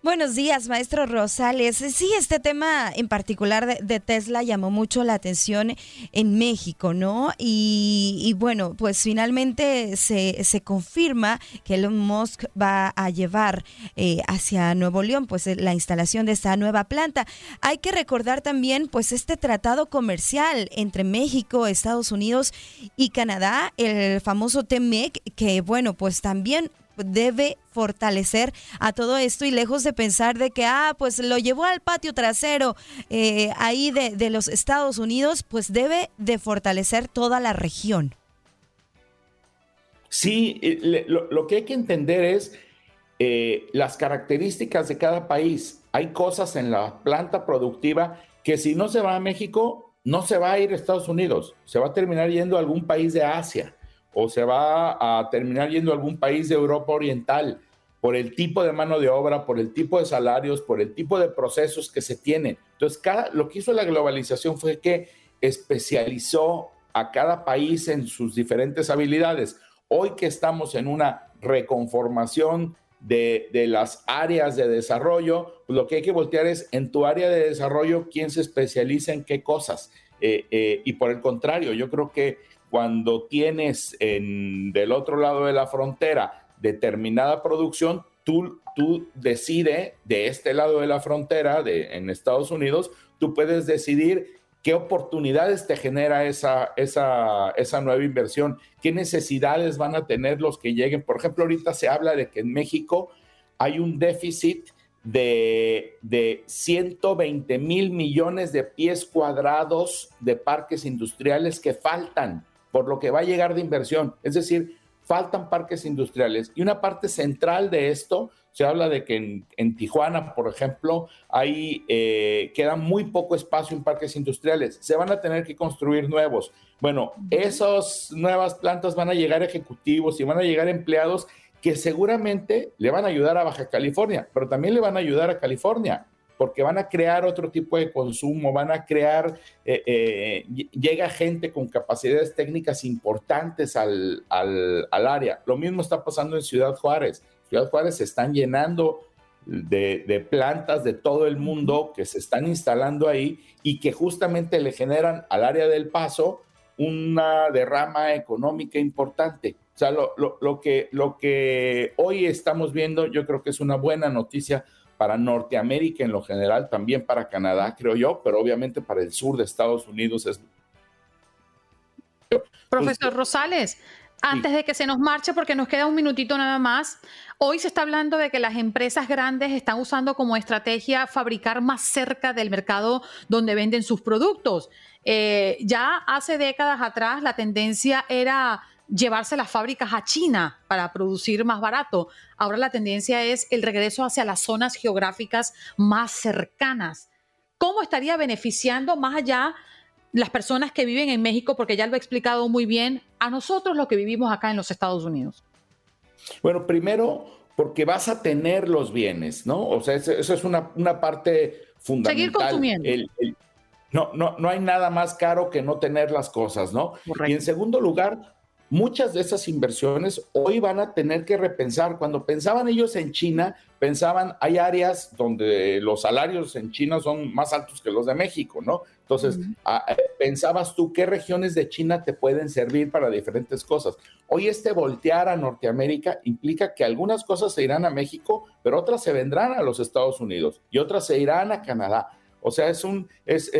Buenos días, maestro Rosales. Sí, este tema en particular de, Tesla llamó mucho la atención en México, ¿no? Y, bueno, pues finalmente se, se, confirma que Elon Musk va a llevar eh, hacia Nuevo León, pues la instalación de esta nueva planta. Hay que recordar también, pues este tratado comercial entre México, Estados Unidos y Canadá, el famoso TEMEC, que bueno, pues también debe fortalecer a todo esto y lejos de pensar de que, ah, pues lo llevó al patio trasero eh, ahí de, los Estados Unidos, pues debe de fortalecer toda la región. Sí, eh, lo, que hay que entender es eh, las características de cada país. Hay cosas en la planta productiva que si no se va a México, no se va a ir a Estados Unidos, se va a terminar yendo a algún país de Asia o se va a terminar yendo a algún país de Europa Oriental por el tipo de mano de obra, por el tipo de salarios, por el tipo de procesos que se tienen. Entonces, cada, lo que hizo la globalización fue que especializó a cada país en sus diferentes habilidades. Hoy que estamos en una reconformación de, las áreas de desarrollo, pues lo que hay que voltear es en tu área de desarrollo quién se especializa en qué cosas. Eh, eh, y por el contrario, yo creo que cuando tienes en, del otro lado de la frontera determinada producción, tú, tú decides de este lado de la frontera, de, en Estados Unidos, tú puedes decidir qué oportunidades te genera esa, esa, esa nueva inversión, qué necesidades van a tener los que lleguen. Por ejemplo, ahorita se habla de que en México hay un déficit de, de 120 mil millones de pies cuadrados de parques industriales que faltan por lo que va a llegar de inversión. Es decir, faltan parques industriales. Y una parte central de esto, se habla de que en, Tijuana, por ejemplo, ahí eh, queda muy poco espacio en parques industriales. Se van a tener que construir nuevos. Bueno, esas nuevas plantas van a llegar ejecutivos y van a llegar empleados que seguramente le van a ayudar a Baja California, pero también le van a ayudar a California porque van a crear otro tipo de consumo, van a crear, eh, eh, llega gente con capacidades técnicas importantes al, área. Lo mismo está pasando en Ciudad Juárez. Ciudad Juárez se están llenando de, de, plantas de todo el mundo que se están instalando ahí y que justamente le generan al área del paso una derrama económica importante. O sea, lo, lo, que, lo que hoy estamos viendo, yo creo que es una buena noticia para Norteamérica en lo general, también para Canadá, creo yo, pero obviamente para el sur de Estados Unidos es... Profesor Rosales, antes de que se nos marche, porque nos queda un minutito nada más, hoy se está hablando de que las empresas grandes están usando como estrategia fabricar más cerca del mercado donde venden sus productos. Eh, ya hace décadas atrás la tendencia era llevarse las fábricas a China para producir más barato. Ahora la tendencia es el regreso hacia las zonas geográficas más cercanas. ¿Cómo estaría beneficiando más allá las personas que viven en México, porque ya lo he explicado muy bien, a nosotros los que vivimos acá en los Estados Unidos? Bueno, primero, porque vas a tener los bienes, ¿no? O sea, eso, es una, parte fundamental. Seguir consumiendo. no, no, no hay nada más caro que no tener las cosas, ¿no? Y en segundo lugar, muchas de esas inversiones hoy van a tener que repensar. Cuando pensaban ellos en China, pensaban, hay áreas donde los salarios en China son más altos que los de México, ¿no? Entonces, eh, pensabas tú qué regiones de China te pueden servir para diferentes cosas. Hoy este voltear a Norteamérica implica que algunas cosas se irán a México, pero otras se vendrán a los Estados Unidos y otras se irán a Canadá. O sea, es un, es,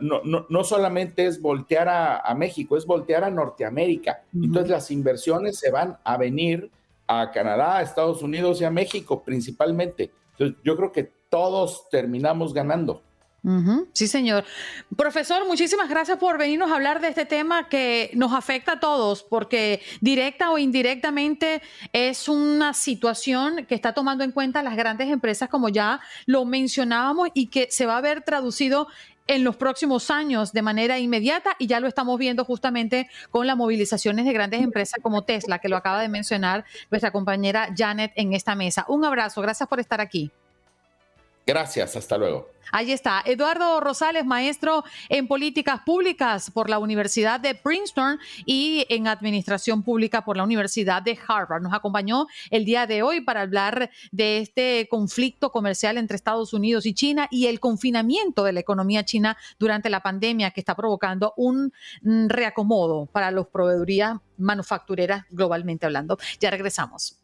no, solamente es voltear a, México, es voltear a Norteamérica. Entonces las inversiones se van a venir a Canadá, a Estados Unidos y a México principalmente. Entonces yo creo que todos terminamos ganando. Sí, señor. Profesor, muchísimas gracias por venirnos a hablar de este tema que nos afecta a todos, porque directa o indirectamente es una situación que está tomando en cuenta las grandes empresas, como ya lo mencionábamos, y que se va a ver traducido en los próximos años de manera inmediata y ya lo estamos viendo justamente con las movilizaciones de grandes empresas como Tesla, que lo acaba de mencionar nuestra compañera Janet en esta mesa. Un abrazo, gracias por estar aquí. Gracias, hasta luego. Ahí está, Eduardo Rosales, maestro en políticas públicas por la Universidad de Princeton y en administración pública por la Universidad de Harvard. Nos acompañó el día de hoy para hablar de este conflicto comercial entre Estados Unidos y China y el confinamiento de la economía china durante la pandemia que está provocando un mm, reacomodo para los proveedurías manufactureras globalmente hablando. Ya regresamos.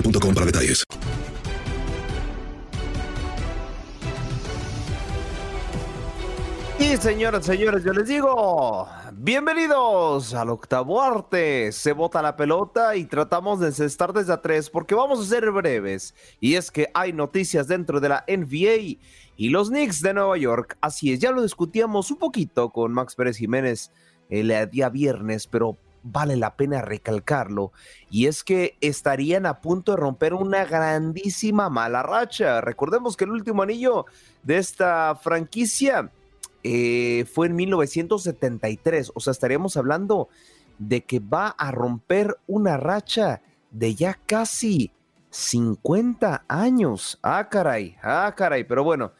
boostmobile.com para detalles. Y señoras, señores, yo les digo, bienvenidos al octavo arte. Se bota la pelota y tratamos de estar desde a tres porque vamos a ser breves. Y es que hay noticias dentro de la NBA y los Knicks de Nueva York. Así es, ya lo discutíamos un poquito con Max Pérez Jiménez el día viernes, pero vale la pena recalcarlo, y es que estarían a punto de romper una grandísima mala racha. Recordemos que el último anillo de esta franquicia eh, fue en 1973, o sea, estaríamos hablando de que va a romper una racha de ya casi 50 años. Ah, caray, ah, caray, pero bueno.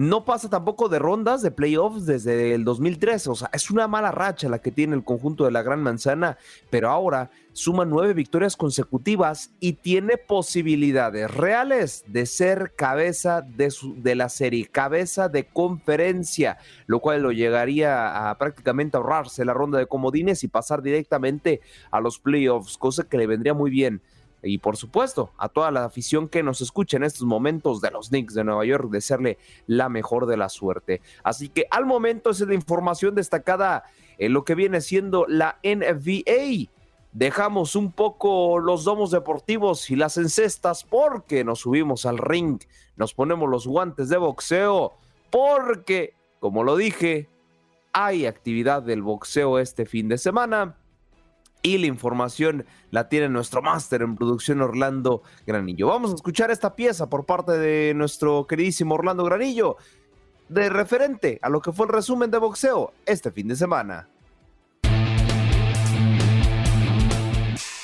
No pasa tampoco de rondas de playoffs desde el 2013. O sea, es una mala racha la que tiene el conjunto de la Gran Manzana, pero ahora suma nueve victorias consecutivas y tiene posibilidades reales de ser cabeza de, de la serie, cabeza de conferencia, lo cual lo llegaría a prácticamente ahorrarse la ronda de comodines y pasar directamente a los playoffs, cosa que le vendría muy bien y por supuesto a toda la afición que nos escucha en estos momentos de los Knicks de Nueva York, desearle la mejor de la suerte. Así que al momento esa es la información destacada en lo que viene siendo la NBA. Dejamos un poco los domos deportivos y las encestas porque nos subimos al ring, nos ponemos los guantes de boxeo porque, como lo dije, hay actividad del boxeo este fin de semana y la información la tiene nuestro máster en producción Orlando Granillo. Vamos a escuchar esta pieza por parte de nuestro queridísimo Orlando Granillo, de referente a lo que fue el resumen de boxeo este fin de semana.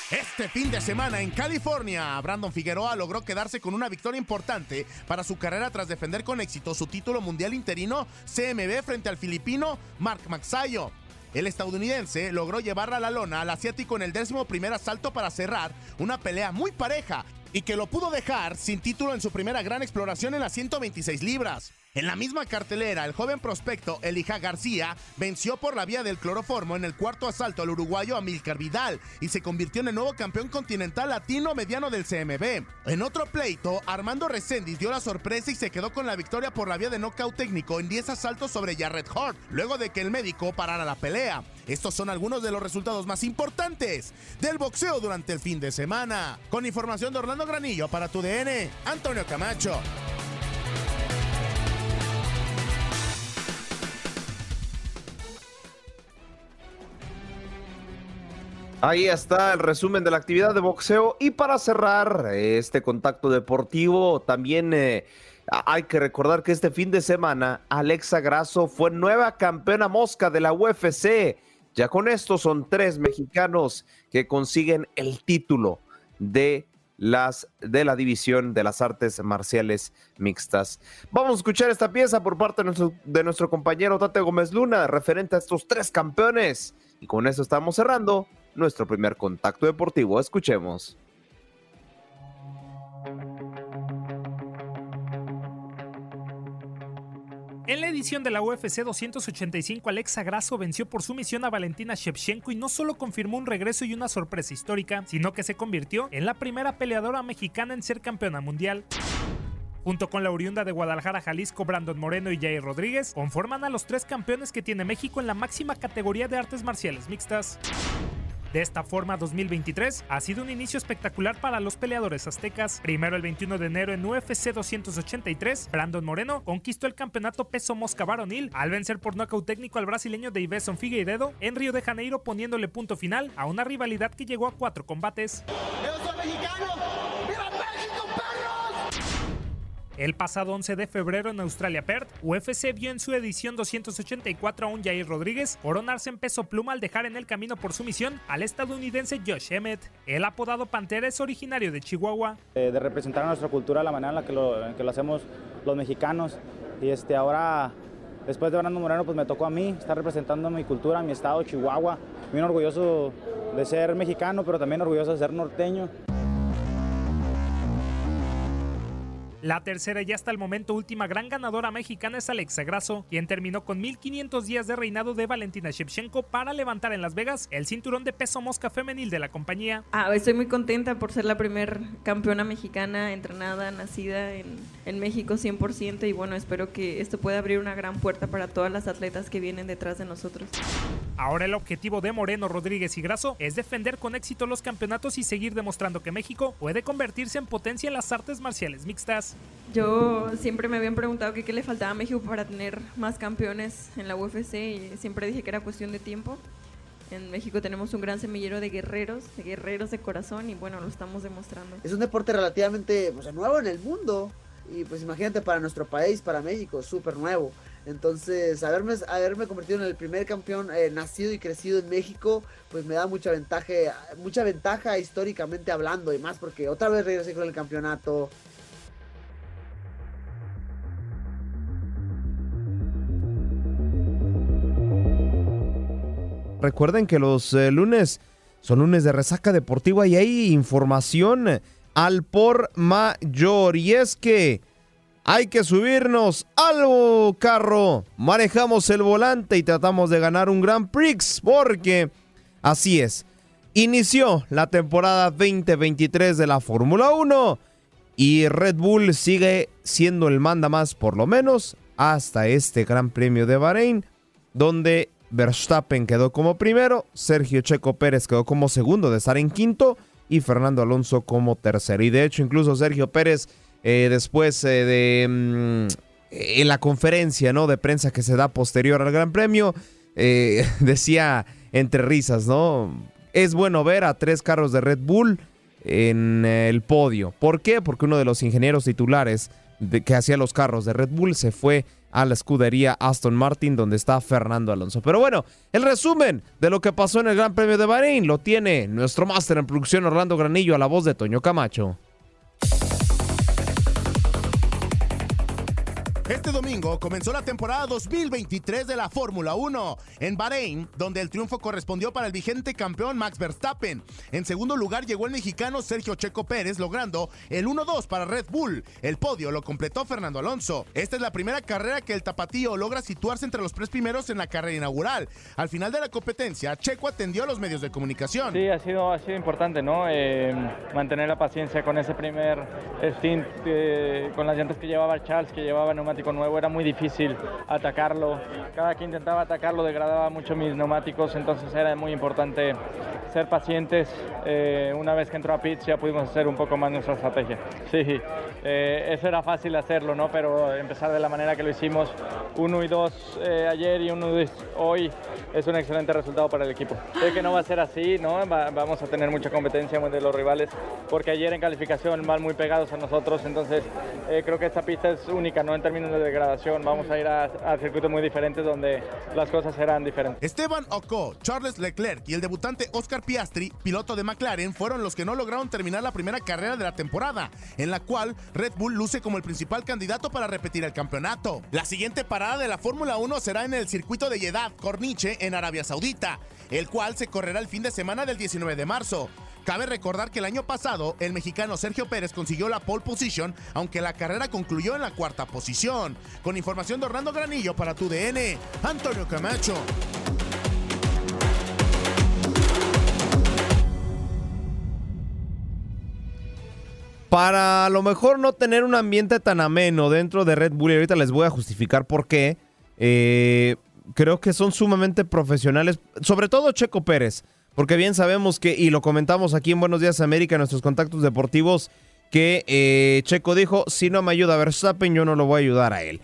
Este fin de semana en California, Brandon Figueroa logró quedarse con una victoria importante para su carrera tras defender con éxito su título mundial interino CMB frente al filipino Mark Maxayo. El estadounidense logró llevar a la lona al asiático en el décimo primer asalto para cerrar una pelea muy pareja y que lo pudo dejar sin título en su primera gran exploración en las 126 libras. En la misma cartelera, el joven prospecto Elija García venció por la vía del cloroformo en el cuarto asalto al uruguayo Amilcar Vidal y se convirtió en el nuevo campeón continental latino mediano del CMB. En otro pleito, Armando Reséndiz dio la sorpresa y se quedó con la victoria por la vía de nocaut técnico en 10 asaltos sobre Jarrett Hart, luego de que el médico parara la pelea. Estos son algunos de los resultados más importantes del boxeo durante el fin de semana. Con información de Orlando Granillo para tu DN, Antonio Camacho. Ahí está el resumen de la actividad de boxeo. Y para cerrar este contacto deportivo, también eh, hay que recordar que este fin de semana Alexa Grasso fue nueva campeona mosca de la UFC. Ya con esto son tres mexicanos que consiguen el título de las de la división de las artes marciales mixtas. Vamos a escuchar esta pieza por parte de nuestro, de nuestro compañero Tate Gómez Luna, referente a estos tres campeones. Y con eso estamos cerrando nuestro primer contacto deportivo. Escuchemos. En la edición de la UFC 285, Alexa Grasso venció por sumisión a Valentina Shevchenko y no solo confirmó un regreso y una sorpresa histórica, sino que se convirtió en la primera peleadora mexicana en ser campeona mundial. Junto con la oriunda de Guadalajara, Jalisco, Brandon Moreno y Jair Rodríguez, conforman a los tres campeones que tiene México en la máxima categoría de artes marciales mixtas. De esta forma, 2023 ha sido un inicio espectacular para los peleadores aztecas. Primero, el 21 de enero en UFC 283, Brandon Moreno conquistó el campeonato peso mosca varonil al vencer por nocaut técnico al brasileño Davison Figueiredo en Río de Janeiro, poniéndole punto final a una rivalidad que llegó a cuatro combates. El pasado 11 de febrero en Australia Perth, UFC vio en su edición 284 a un Jair Rodríguez coronarse en peso pluma al dejar en el camino por sumisión al estadounidense Josh Emmett. El apodado Pantera es originario de Chihuahua. Eh, de representar a nuestra cultura, la manera en la que lo, que lo hacemos los mexicanos. Y este, ahora, después de Brandon Moreno, pues me tocó a mí estar representando mi cultura, mi estado, Chihuahua. Bien orgulloso de ser mexicano, pero también orgulloso de ser norteño. La tercera y hasta el momento última gran ganadora mexicana es Alexa Grasso, quien terminó con 1500 días de reinado de Valentina Shevchenko para levantar en Las Vegas el cinturón de peso mosca femenil de la compañía. Ah, estoy muy contenta por ser la primer campeona mexicana entrenada, nacida en, en México 100% y bueno, espero que esto pueda abrir una gran puerta para todas las atletas que vienen detrás de nosotros. Ahora el objetivo de Moreno, Rodríguez y Grasso es defender con éxito los campeonatos y seguir demostrando que México puede convertirse en potencia en las artes marciales mixtas. Yo siempre me habían preguntado qué le faltaba a México para tener más campeones en la UFC y siempre dije que era cuestión de tiempo. En México tenemos un gran semillero de guerreros, de guerreros de corazón y bueno, lo estamos demostrando. Es un deporte relativamente nuevo en el mundo y pues imagínate para nuestro país, para México, súper nuevo. Entonces, haberme, haberme convertido en el primer campeón eh, nacido y crecido en México, pues me da mucha ventaja, mucha ventaja históricamente hablando y más porque otra vez regresé con el campeonato, Recuerden que los eh, lunes son lunes de resaca deportiva y hay información al por mayor. Y es que hay que subirnos al carro, manejamos el volante y tratamos de ganar un Grand Prix porque así es. Inició la temporada 2023 de la Fórmula 1 y Red Bull sigue siendo el manda más por lo menos hasta este Gran Premio de Bahrein donde Verstappen quedó como primero, Sergio Checo Pérez quedó como segundo de estar en quinto y Fernando Alonso como tercero. Y de hecho incluso Sergio Pérez eh, después eh, de mm, en la conferencia ¿no? de prensa que se da posterior al Gran Premio eh, [LAUGHS] decía entre risas, ¿no? Es bueno ver a tres carros de Red Bull en el podio. ¿Por qué? Porque uno de los ingenieros titulares de, que hacía los carros de Red Bull se fue a la escudería Aston Martin donde está Fernando Alonso. Pero bueno, el resumen de lo que pasó en el Gran Premio de Bahrein lo tiene nuestro máster en producción Orlando Granillo a la voz de Toño Camacho. Este domingo comenzó la temporada 2023 de la Fórmula 1 en Bahrein, donde el triunfo correspondió para el vigente campeón Max Verstappen. En segundo lugar llegó el mexicano Sergio Checo Pérez, logrando el 1-2 para Red Bull. El podio lo completó Fernando Alonso. Esta es la primera carrera que el tapatío logra situarse entre los tres primeros en la carrera inaugural. Al final de la competencia, Checo atendió a los medios de comunicación. Sí, ha sido, ha sido importante, ¿no? Eh, mantener la paciencia con ese primer stint, eh, con las llantas que llevaba Charles, que llevaba neumáticos neumático nuevo era muy difícil atacarlo. Cada que intentaba atacarlo degradaba mucho mis neumáticos, entonces era muy importante ser pacientes. Eh, una vez que entró a pits ya pudimos hacer un poco más nuestra estrategia. [LAUGHS] Sí, eh, eso era fácil hacerlo, ¿no? Pero empezar de la manera que lo hicimos, uno y dos eh, ayer y uno y hoy, es un excelente resultado para el equipo. Sé que no va a ser así, ¿no? vamos a tener mucha competencia de los rivales, porque ayer en calificación van muy pegados a nosotros, entonces creo que esta pista es única, ¿no? En términos de degradación, vamos a ir a, a circuitos muy diferentes donde las cosas serán diferentes. Esteban Ocó, Charles Leclerc y el debutante Oscar Piastri, piloto de McLaren, fueron los que no lograron terminar la primera carrera de la temporada, en la cual Red Bull luce como el principal candidato para repetir el campeonato. La siguiente parada de la Fórmula 1 será en el circuito de Jeddah Corniche en Arabia Saudita, el cual se correrá el fin de semana del 19 de marzo. Cabe recordar que el año pasado el mexicano Sergio Pérez consiguió la pole position, aunque la carrera concluyó en la cuarta posición. Con información de Orlando Granillo para tu DN, Antonio Camacho. Para a lo mejor no tener un ambiente tan ameno dentro de Red Bull, y ahorita les voy a justificar por qué, eh, creo que son sumamente profesionales, sobre todo Checo Pérez. Porque bien sabemos que, y lo comentamos aquí en Buenos Días América, en nuestros contactos deportivos, que eh, Checo dijo, si no me ayuda Verstappen, yo no lo voy a ayudar a él.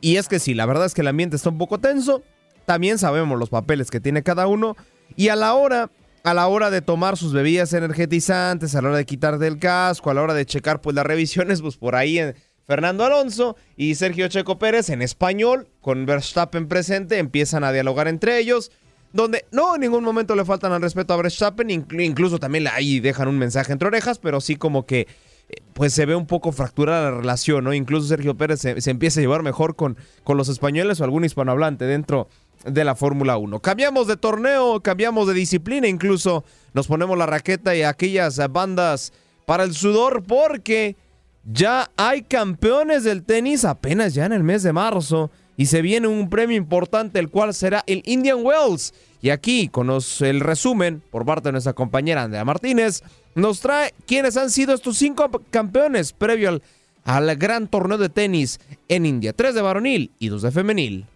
Y es que sí, la verdad es que el ambiente está un poco tenso. También sabemos los papeles que tiene cada uno. Y a la hora, a la hora de tomar sus bebidas energetizantes, a la hora de quitar del casco, a la hora de checar pues las revisiones, pues por ahí Fernando Alonso y Sergio Checo Pérez en español, con Verstappen presente, empiezan a dialogar entre ellos donde no en ningún momento le faltan al respeto a Verstappen, incluso también ahí dejan un mensaje entre orejas, pero sí como que eh, pues se ve un poco fracturada la relación, ¿no? Incluso Sergio Pérez se, empieza a llevar mejor con, con los españoles o algún hispanohablante dentro de la Fórmula 1. Cambiamos de torneo, cambiamos de disciplina, incluso nos ponemos la raqueta y aquellas bandas para el sudor porque ya hay campeones del tenis apenas ya en el mes de marzo y se viene un premio importante, el cual será el Indian Wells. Y aquí, con el resumen por parte de nuestra compañera Andrea Martínez, nos trae quiénes han sido estos cinco campeones previo al, al gran torneo de tenis en India. Tres de varonil y dos de femenil.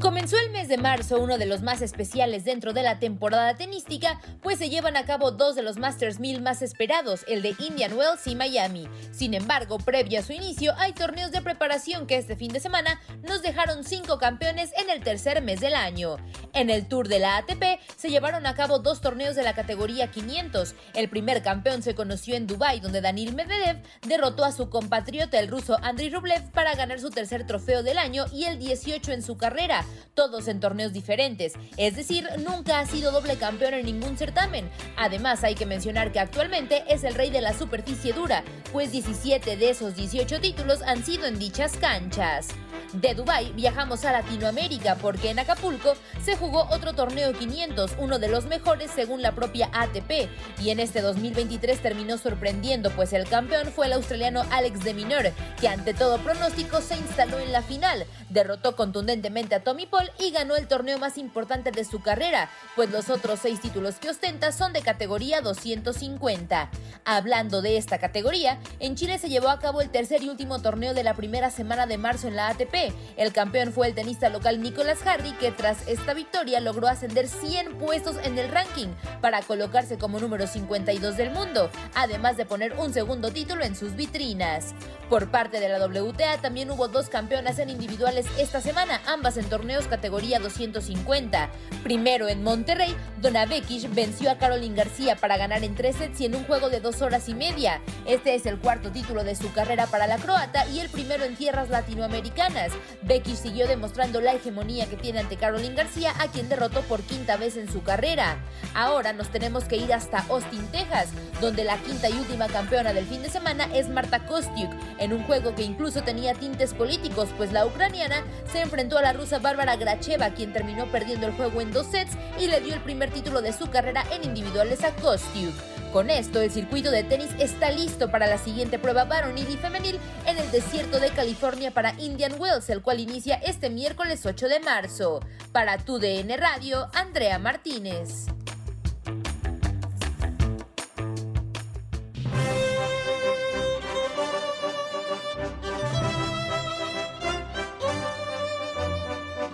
Comenzó el de marzo, uno de los más especiales dentro de la temporada tenística, pues se llevan a cabo dos de los Masters 1000 más esperados, el de Indian Wells y Miami. Sin embargo, previo a su inicio, hay torneos de preparación que este fin de semana nos dejaron cinco campeones en el tercer mes del año. En el Tour de la ATP se llevaron a cabo dos torneos de la categoría 500. El primer campeón se conoció en Dubái, donde Danil Medvedev derrotó a su compatriota el ruso Andriy Rublev para ganar su tercer trofeo del año y el 18 en su carrera todos en torneos diferentes, es decir, nunca ha sido doble campeón en ningún certamen. Además, hay que mencionar que actualmente es el rey de la superficie dura, pues 17 de esos 18 títulos han sido en dichas canchas. De Dubai viajamos a Latinoamérica porque en Acapulco se jugó otro torneo 500, uno de los mejores según la propia ATP, y en este 2023 terminó sorprendiendo pues el campeón fue el australiano Alex de Minor, que ante todo pronóstico se instaló en la final, derrotó contundentemente a Tommy Paul y ganó el torneo más importante de su carrera, pues los otros seis títulos que ostenta son de categoría 250. Hablando de esta categoría, en Chile se llevó a cabo el tercer y último torneo de la primera semana de marzo en la ATP, el campeón fue el tenista local Nicolas Hardy, que tras esta victoria logró ascender 100 puestos en el ranking para colocarse como número 52 del mundo, además de poner un segundo título en sus vitrinas. Por parte de la WTA también hubo dos campeonas en individuales esta semana, ambas en torneos categoría 250. Primero en Monterrey, Donna Bekic venció a Caroline García para ganar en tres sets y en un juego de dos horas y media. Este es el cuarto título de su carrera para la croata y el primero en tierras latinoamericanas. Becky siguió demostrando la hegemonía que tiene ante Caroline García, a quien derrotó por quinta vez en su carrera. Ahora nos tenemos que ir hasta Austin, Texas, donde la quinta y última campeona del fin de semana es Marta Kostiuk, en un juego que incluso tenía tintes políticos, pues la ucraniana se enfrentó a la rusa Bárbara Gracheva, quien terminó perdiendo el juego en dos sets y le dio el primer título de su carrera en individuales a Kostiuk. Con esto, el circuito de tenis está listo para la siguiente prueba varonil y femenil en el desierto de California para Indian Wells, el cual inicia este miércoles 8 de marzo. Para tu DN Radio, Andrea Martínez.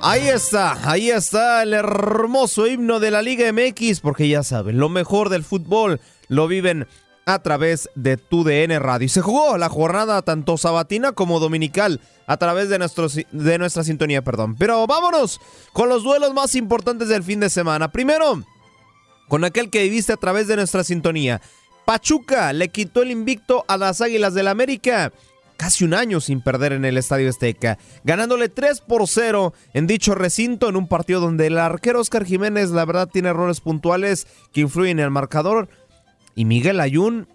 Ahí está, ahí está el hermoso himno de la Liga MX, porque ya saben, lo mejor del fútbol lo viven a través de tu DN Radio. Y se jugó la jornada tanto sabatina como dominical a través de, nuestro, de nuestra sintonía, perdón. Pero vámonos con los duelos más importantes del fin de semana. Primero, con aquel que viviste a través de nuestra sintonía. Pachuca le quitó el invicto a las Águilas del América casi un año sin perder en el Estadio Azteca, ganándole 3 por 0 en dicho recinto en un partido donde el arquero Oscar Jiménez la verdad tiene errores puntuales que influyen en el marcador y Miguel Ayun,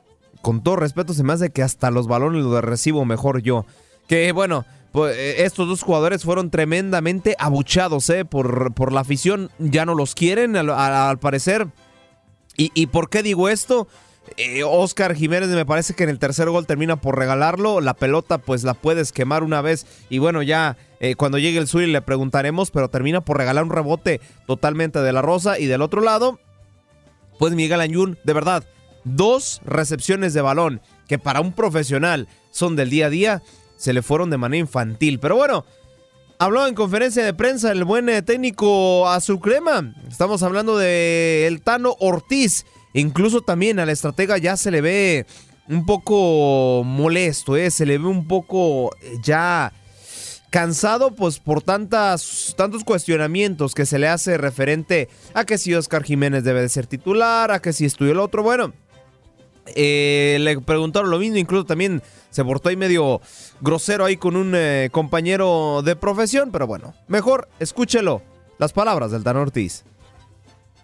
con todo respeto, se me hace que hasta los balones los recibo mejor yo. Que bueno, pues, eh, estos dos jugadores fueron tremendamente abuchados ¿eh? por, por la afición, ya no los quieren al, parecer. ¿Y, ¿Y por qué digo esto? Eh, Oscar Jiménez me parece que en el tercer gol termina por regalarlo. La pelota pues la puedes quemar una vez y bueno ya eh, cuando llegue el Zuli le preguntaremos, pero termina por regalar un rebote totalmente de la Rosa y del otro lado pues Miguel Añún, de verdad, dos recepciones de balón que para un profesional son del día a día, se le fueron de manera infantil. Pero bueno, habló en conferencia de prensa el buen eh, técnico Azul Crema. Estamos hablando de Tano Ortiz Incluso también al estratega ya se le ve un poco molesto, ¿eh? se le ve un poco eh, ya cansado pues por tantas, tantos cuestionamientos que se le hace referente a que si Oscar Jiménez debe de ser titular, a que si estudió el otro, bueno, eh, le preguntaron lo mismo, incluso también se portó ahí medio grosero ahí con un eh, compañero de profesión, pero bueno, mejor escúchelo, las palabras del Dan Ortiz.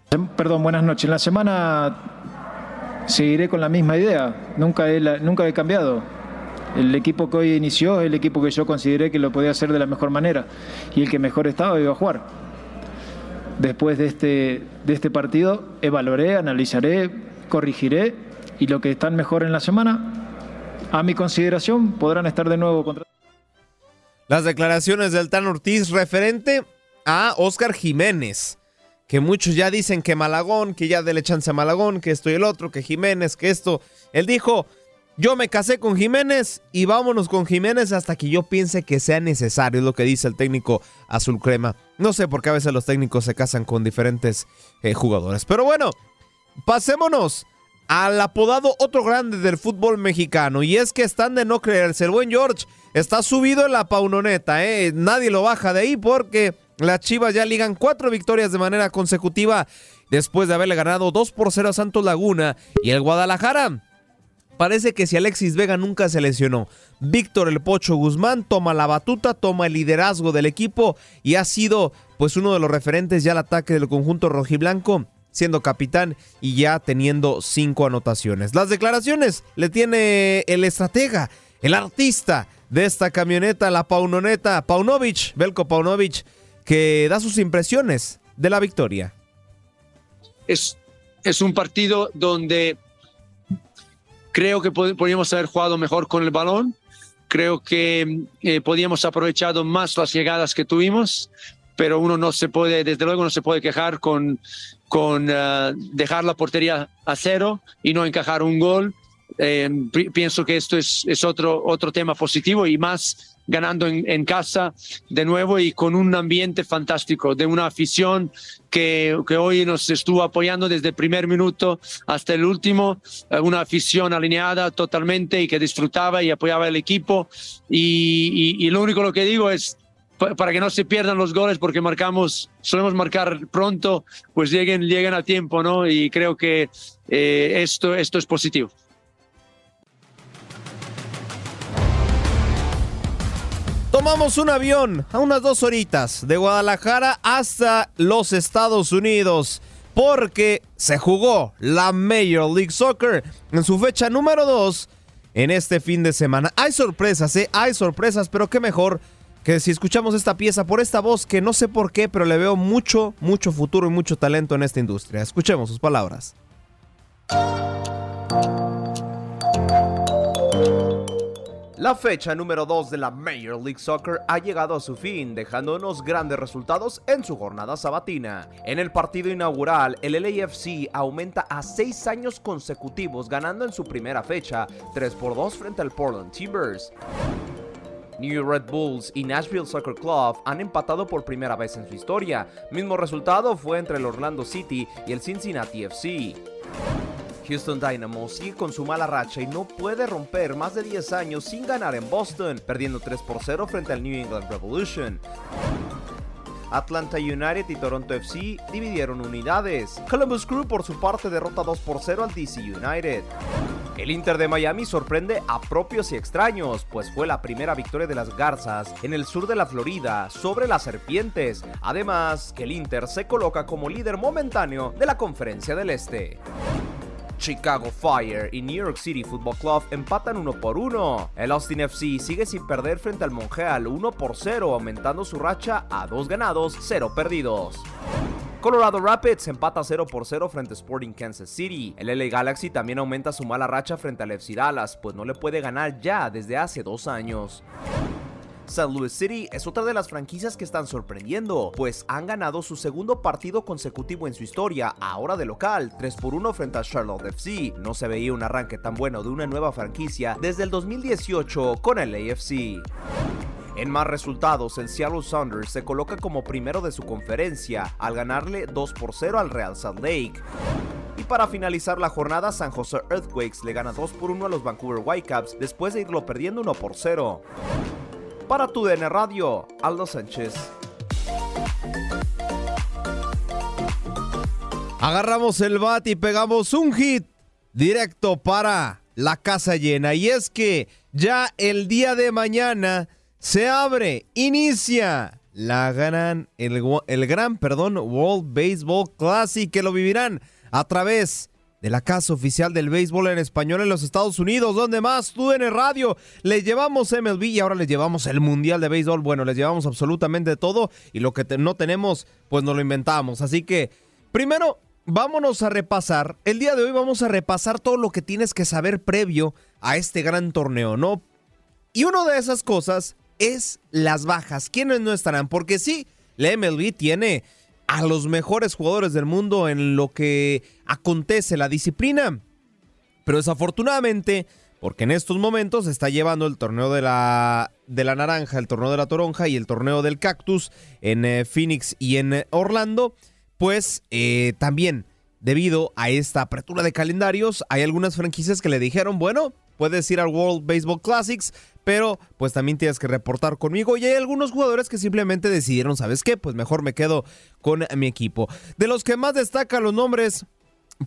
Perdón, buenas noches. En la semana seguiré con la misma idea. Nunca he, nunca he cambiado. El equipo que hoy inició es el equipo que yo consideré que lo podía hacer de la mejor manera y el que mejor estaba iba a jugar. Después de este, de este partido evaluaré, analizaré, corregiré y lo que están mejor en la semana, a mi consideración, podrán estar de nuevo contra. Las declaraciones del Tan Ortiz referente a Oscar Jiménez que muchos ya dicen que Malagón, que ya dele chance a Malagón, que esto y el otro, que Jiménez, que esto. Él dijo, yo me casé con Jiménez y vámonos con Jiménez hasta que yo piense que sea necesario, es lo que dice el técnico azul crema. No sé por qué a veces los técnicos se casan con diferentes eh, jugadores. Pero bueno, pasémonos al apodado otro grande del fútbol mexicano. Y es que están de no creerse. El buen George está subido en la paunoneta, ¿eh? Nadie lo baja de ahí porque las Chivas ya ligan cuatro victorias de manera consecutiva después de haberle ganado 2 por 0 a Santos Laguna y el Guadalajara. Parece que si Alexis Vega nunca se lesionó, Víctor El Pocho Guzmán toma la batuta, toma el liderazgo del equipo y ha sido pues uno de los referentes ya al ataque del conjunto rojiblanco, siendo capitán y ya teniendo cinco anotaciones. Las declaraciones le tiene el estratega, el artista de esta camioneta, la Paunoneta, Paunovic, Belko Paunovic, que da sus impresiones de la victoria. Es, es un partido donde creo que podríamos haber jugado mejor con el balón. Creo que eh, podíamos aprovechado más las llegadas que tuvimos, pero uno no se puede, desde luego no se puede quejar con, con eh, dejar la portería a cero y no encajar un gol. Eh, pienso que esto es, es otro, otro tema positivo y más ganando en, casa de nuevo y con un ambiente fantástico, de una afición que, que, hoy nos estuvo apoyando desde el primer minuto hasta el último, eh, una afición alineada totalmente y que disfrutaba y apoyaba el equipo. Y, y, lo único lo que digo es, para que no se pierdan los goles porque marcamos, solemos marcar pronto, pues lleguen, lleguen a tiempo, ¿no? Y creo que eh, esto, esto es positivo. Tomamos un avión a unas dos horitas de Guadalajara hasta los Estados Unidos porque se jugó la Major League Soccer en su fecha número 2 en este fin de semana. Hay sorpresas, ¿eh? Hay sorpresas, pero qué mejor que si escuchamos esta pieza por esta voz que no sé por qué, pero le veo mucho, mucho futuro y mucho talento en esta industria. Escuchemos sus palabras. La fecha número 2 de la Major League Soccer ha llegado a su fin, dejándonos grandes resultados en su jornada sabatina. En el partido inaugural, el LAFC aumenta a 6 años consecutivos, ganando en su primera fecha 3 por 2 frente al Portland Timbers. New Red Bulls y Nashville Soccer Club han empatado por primera vez en su historia. Mismo resultado fue entre el Orlando City y el Cincinnati FC. Houston Dynamo sigue con su mala racha y no puede romper más de 10 años sin ganar en Boston, perdiendo 3 por 0 frente al New England Revolution. Atlanta United y Toronto FC dividieron unidades. Columbus Crew por su parte derrota 2 por 0 al DC United. El Inter de Miami sorprende a propios y extraños, pues fue la primera victoria de las Garzas en el sur de la Florida sobre las Serpientes. Además, que el Inter se coloca como líder momentáneo de la Conferencia del Este. Chicago Fire y New York City Football Club empatan 1 por 1. El Austin FC sigue sin perder frente al Montreal 1 por 0, aumentando su racha a 2 ganados, 0 perdidos. Colorado Rapids empata 0 por 0 frente a Sporting Kansas City. El LA Galaxy también aumenta su mala racha frente al FC Dallas, pues no le puede ganar ya desde hace dos años. St. Louis City es otra de las franquicias que están sorprendiendo, pues han ganado su segundo partido consecutivo en su historia, ahora de local, 3 por 1 frente a Charlotte FC. No se veía un arranque tan bueno de una nueva franquicia desde el 2018 con el AFC. En más resultados, el Seattle Sounders se coloca como primero de su conferencia al ganarle 2 por 0 al Real Salt Lake. Y para finalizar la jornada, San Jose Earthquakes le gana 2 por 1 a los Vancouver Whitecaps después de irlo perdiendo 1 por 0. Para tu DN Radio, Aldo Sánchez. Agarramos el bat y pegamos un hit directo para la casa llena. Y es que ya el día de mañana se abre, inicia la gran, el, el gran, perdón, World Baseball Classic que lo vivirán a través de la casa oficial del béisbol en español en los Estados Unidos. donde más? Tú en el radio. Les llevamos MLB y ahora les llevamos el Mundial de Béisbol. Bueno, les llevamos absolutamente todo y lo que no tenemos, pues nos lo inventamos. Así que, primero, vámonos a repasar. El día de hoy vamos a repasar todo lo que tienes que saber previo a este gran torneo, ¿no? Y una de esas cosas es las bajas. ¿Quiénes no estarán? Porque sí, la MLB tiene a los mejores jugadores del mundo en lo que acontece la disciplina. Pero desafortunadamente, porque en estos momentos está llevando el torneo de la, de la naranja, el torneo de la toronja y el torneo del cactus en eh, Phoenix y en eh, Orlando, pues eh, también debido a esta apertura de calendarios, hay algunas franquicias que le dijeron, bueno, puedes ir al World Baseball Classics, pero pues también tienes que reportar conmigo y hay algunos jugadores que simplemente decidieron, ¿sabes qué? Pues mejor me quedo con mi equipo. De los que más destacan los nombres,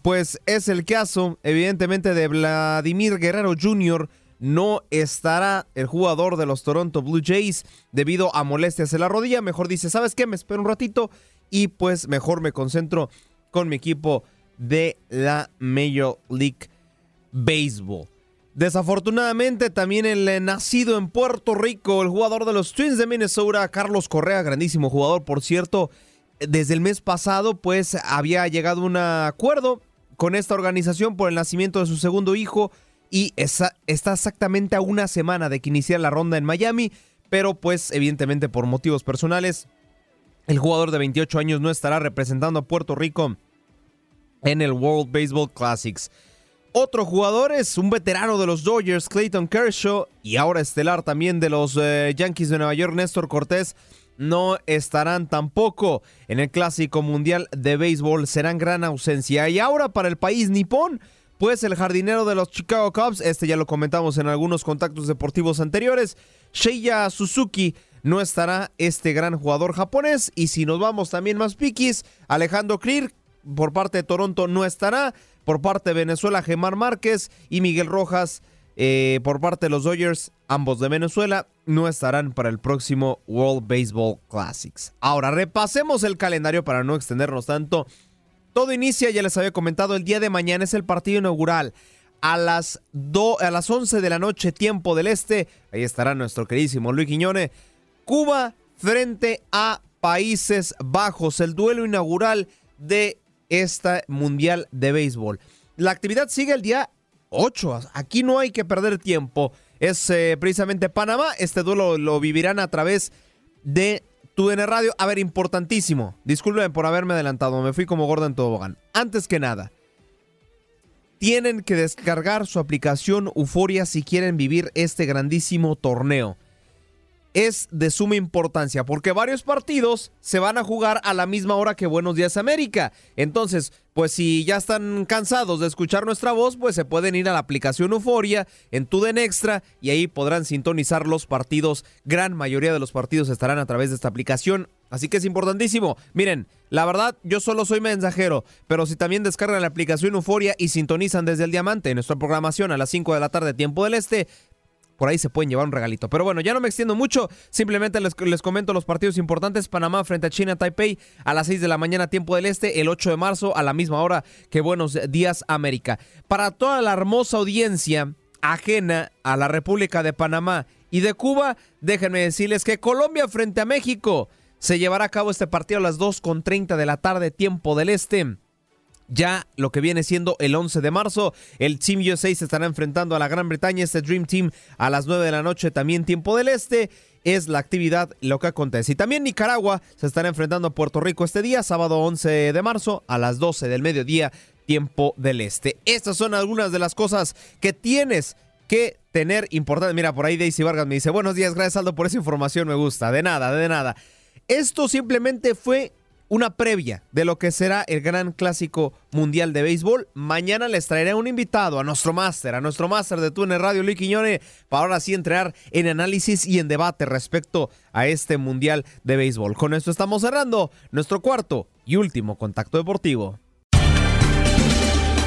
pues es el caso evidentemente de Vladimir Guerrero Jr., no estará el jugador de los Toronto Blue Jays debido a molestias en la rodilla. Mejor dice, ¿sabes qué? Me espero un ratito y pues mejor me concentro con mi equipo de la Major League Baseball. Desafortunadamente, también el eh, nacido en Puerto Rico, el jugador de los Twins de Minnesota, Carlos Correa, grandísimo jugador, por cierto, desde el mes pasado, pues había llegado un acuerdo con esta organización por el nacimiento de su segundo hijo y está exactamente a una semana de que iniciara la ronda en Miami, pero pues evidentemente por motivos personales, el jugador de 28 años no estará representando a Puerto Rico en el World Baseball Classics. Otro jugador es un veterano de los Dodgers, Clayton Kershaw, y ahora estelar también de los eh, Yankees de Nueva York, Néstor Cortés. No estarán tampoco en el Clásico Mundial de Béisbol, serán gran ausencia. Y ahora para el país nipón, pues el jardinero de los Chicago Cubs, este ya lo comentamos en algunos contactos deportivos anteriores, Sheiya Suzuki no estará este gran jugador japonés. Y si nos vamos también más piquis, Alejandro Clear por parte de Toronto no estará por parte de Venezuela, Gemar Márquez y Miguel Rojas eh, por parte de los Dodgers, ambos de Venezuela, no estarán para el próximo World Baseball Classics. Ahora, repasemos el calendario para no extendernos tanto. Todo inicia, ya les había comentado, el día de mañana es el partido inaugural. A las, a las 11 de la noche, tiempo del este, ahí estará nuestro queridísimo Luis Quiñone. Cuba frente a Países Bajos, el duelo inaugural de esta Mundial de Béisbol. La actividad sigue el día 8. Aquí no hay que perder tiempo. Es eh, precisamente Panamá. Este duelo lo vivirán a través de TUDN Radio. A ver, importantísimo. Disculpen por haberme adelantado. Me fui como Gordon Tobogán. Antes que nada, tienen que descargar su aplicación Euforia si quieren vivir este grandísimo torneo. Es de suma importancia porque varios partidos se van a jugar a la misma hora que Buenos Días América. Entonces, pues si ya están cansados de escuchar nuestra voz, pues se pueden ir a la aplicación Euforia en Tuden Extra y ahí podrán sintonizar los partidos. Gran mayoría de los partidos estarán a través de esta aplicación. Así que es importantísimo. Miren, la verdad, yo solo soy mensajero, pero si también descargan la aplicación Euforia y sintonizan desde el Diamante nuestra programación a las 5 de la tarde, tiempo del Este, por ahí se pueden llevar un regalito. Pero bueno, ya no me extiendo mucho, simplemente les, les, comento los partidos importantes. Panamá frente a China Taipei a las 6 de la mañana, tiempo del este, el 8 de marzo a la misma hora que Buenos Días América. Para toda la hermosa audiencia ajena a la República de Panamá y de Cuba, déjenme decirles que Colombia frente a México se llevará a cabo este partido a las 2.30 de la tarde, tiempo del este ya lo que viene siendo el 11 de marzo. El Team USA se estará enfrentando a la Gran Bretaña, este Dream Team a las 9 de la noche, también tiempo del este. Es la actividad lo que acontece. Y también Nicaragua se estará enfrentando a Puerto Rico este día, sábado 11 de marzo, a las 12 del mediodía, tiempo del este. Estas son algunas de las cosas que tienes que tener importante. Mira, por ahí Daisy Vargas me dice, buenos días, gracias Aldo por esa información, me gusta. De nada, de nada. Esto simplemente fue una previa de lo que será el gran clásico mundial de béisbol. Mañana les traeré un invitado a nuestro máster, a nuestro máster de Túnez Radio, Luis Quiñone, para ahora sí entrar en análisis y en debate respecto a este mundial de béisbol. Con esto estamos cerrando nuestro cuarto y último contacto deportivo.